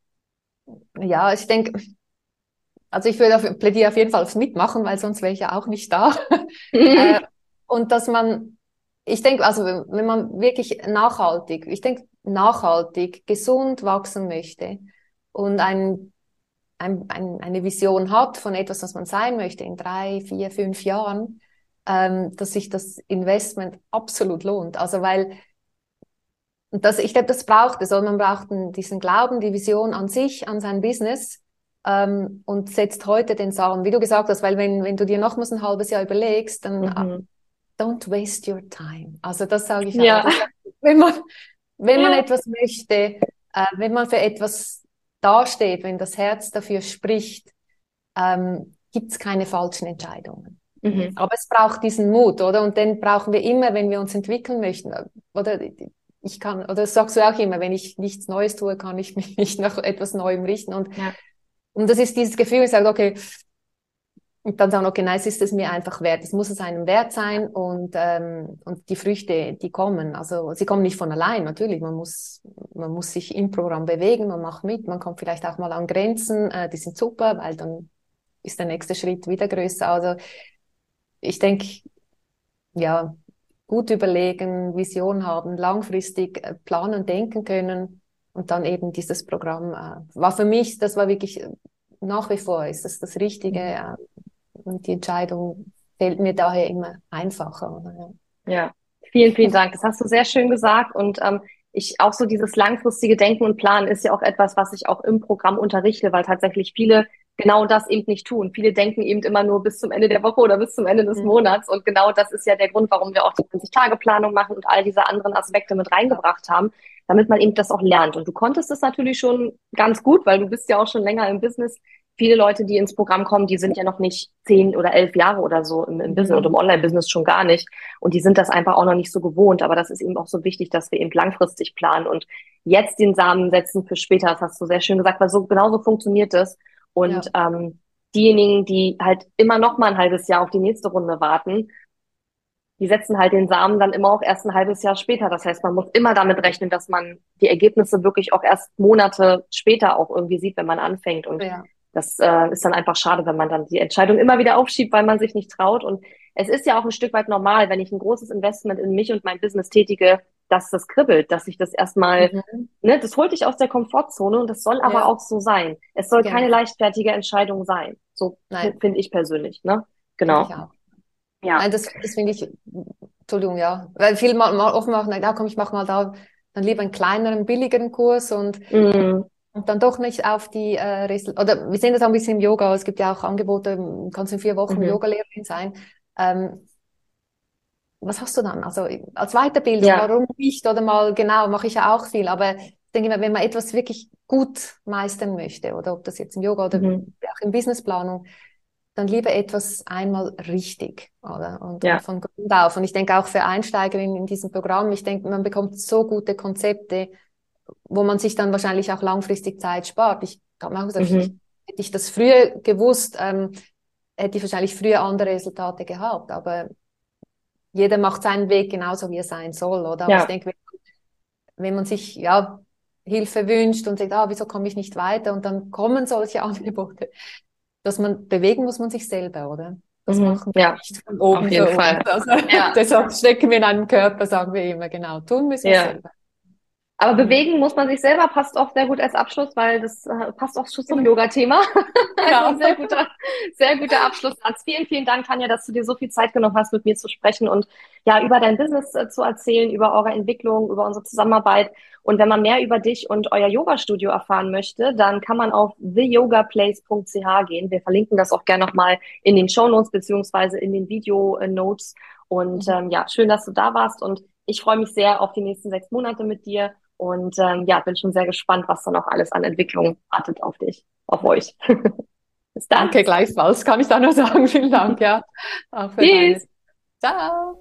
Ja, ich denke, also ich würde auf, plädiere auf jeden Fall aufs Mitmachen, weil sonst wäre ich ja auch nicht da. (laughs) äh, und dass man ich denke, also wenn man wirklich nachhaltig, ich denke, nachhaltig, gesund wachsen möchte und ein, ein, ein, eine Vision hat von etwas, was man sein möchte in drei, vier, fünf Jahren, ähm, dass sich das Investment absolut lohnt. Also weil das, ich glaube, das braucht es. Also man braucht diesen Glauben, die Vision an sich, an sein Business ähm, und setzt heute den Samen, wie du gesagt hast, weil wenn, wenn du dir nochmals ein halbes Jahr überlegst, dann mhm don't waste your time. Also das sage ich ja. auch. Wenn man, wenn man ja. etwas möchte, äh, wenn man für etwas dasteht, wenn das Herz dafür spricht, ähm, gibt es keine falschen Entscheidungen. Mhm. Aber es braucht diesen Mut, oder? Und den brauchen wir immer, wenn wir uns entwickeln möchten. Oder ich kann, oder das sagst du auch immer, wenn ich nichts Neues tue, kann ich (laughs) mich nicht nach etwas Neuem richten. Und, ja. und das ist dieses Gefühl, ich sage, okay, und dann sagen, okay, nein, es ist es mir einfach wert. Es muss es einem wert sein und, ähm, und die Früchte, die kommen. Also sie kommen nicht von allein, natürlich. Man muss, man muss sich im Programm bewegen, man macht mit, man kommt vielleicht auch mal an Grenzen, äh, die sind super, weil dann ist der nächste Schritt wieder größer. Also ich denke, ja, gut überlegen, Vision haben, langfristig äh, planen, denken können und dann eben dieses Programm äh, war für mich, das war wirklich nach wie vor ist das das Richtige. Mhm. Äh, und die Entscheidung fällt mir daher immer einfacher. Ja. ja, vielen, vielen Dank. Das hast du sehr schön gesagt. Und ähm, ich auch so dieses langfristige Denken und Planen ist ja auch etwas, was ich auch im Programm unterrichte, weil tatsächlich viele genau das eben nicht tun. Viele denken eben immer nur bis zum Ende der Woche oder bis zum Ende des mhm. Monats. Und genau das ist ja der Grund, warum wir auch die 20-Tage-Planung machen und all diese anderen Aspekte mit reingebracht haben, damit man eben das auch lernt. Und du konntest es natürlich schon ganz gut, weil du bist ja auch schon länger im Business viele Leute, die ins Programm kommen, die sind ja noch nicht zehn oder elf Jahre oder so im, im Business mhm. und im Online-Business schon gar nicht. Und die sind das einfach auch noch nicht so gewohnt. Aber das ist eben auch so wichtig, dass wir eben langfristig planen und jetzt den Samen setzen für später. Das hast du sehr schön gesagt, weil so genauso funktioniert es. Und ja. ähm, diejenigen, die halt immer noch mal ein halbes Jahr auf die nächste Runde warten, die setzen halt den Samen dann immer auch erst ein halbes Jahr später. Das heißt, man muss immer damit rechnen, dass man die Ergebnisse wirklich auch erst Monate später auch irgendwie sieht, wenn man anfängt. Und ja das äh, ist dann einfach schade, wenn man dann die Entscheidung immer wieder aufschiebt, weil man sich nicht traut. Und es ist ja auch ein Stück weit normal, wenn ich ein großes Investment in mich und mein Business tätige, dass das kribbelt, dass ich das erstmal, mhm. ne, das holt dich aus der Komfortzone und das soll aber ja. auch so sein. Es soll ja. keine leichtfertige Entscheidung sein. So finde ich persönlich, ne? Genau. Ja. Nein, das, das finde ich, Entschuldigung, ja. Weil viele mal, mal offen machen, da komm, ich mach mal da dann lieber einen kleineren, billigeren Kurs und, mm. Und dann doch nicht auf die äh, Resultate. Oder wir sehen das auch ein bisschen im Yoga. Es gibt ja auch Angebote, kannst in vier Wochen mhm. Yoga-Lehrerin sein. Ähm, was hast du dann? Also als Weiterbildung, ja. warum nicht? Oder mal, genau, mache ich ja auch viel. Aber ich denke immer, wenn man etwas wirklich gut meistern möchte, oder ob das jetzt im Yoga oder mhm. auch in Businessplanung, dann lieber etwas einmal richtig, oder? Und, ja. von Grund auf. Und ich denke auch für Einsteigerinnen in diesem Programm, ich denke, man bekommt so gute Konzepte, wo man sich dann wahrscheinlich auch langfristig Zeit spart. Ich habe mir auch gesagt, mhm. ich, hätte ich das früher gewusst, ähm, hätte ich wahrscheinlich früher andere Resultate gehabt. Aber jeder macht seinen Weg genauso, wie er sein soll, oder? Ja. ich denke, wenn man sich ja Hilfe wünscht und sagt, ah, wieso komme ich nicht weiter? Und dann kommen solche (laughs) Angebote, dass man bewegen muss man sich selber, oder? Das mhm. machen wir ja. nicht von oben. Auf jeden Fall. Also, ja. (laughs) Deshalb stecken wir in einem Körper, sagen wir immer, genau. Tun müssen wir ja. selber. Aber bewegen muss man sich selber, passt auch sehr gut als Abschluss, weil das äh, passt auch schon zum Yoga-Thema. (laughs) Ja. also sehr guter, sehr guter Abschlusssatz. Vielen, vielen Dank, Tanja, dass du dir so viel Zeit genommen hast, mit mir zu sprechen und ja, über dein Business äh, zu erzählen, über eure Entwicklung, über unsere Zusammenarbeit. Und wenn man mehr über dich und euer Yoga-Studio erfahren möchte, dann kann man auf theyogaplace.ch gehen. Wir verlinken das auch gerne nochmal in den Show Notes beziehungsweise in den Video-Notes. Und mhm. ähm, ja, schön, dass du da warst und ich freue mich sehr auf die nächsten sechs Monate mit dir und ähm, ja, bin schon sehr gespannt, was da noch alles an Entwicklung wartet auf dich, auf euch. (laughs) Bis dann. Danke, gleichfalls, kann ich da nur (laughs) sagen. Vielen Dank, ja. Auch für Tschüss. Ciao.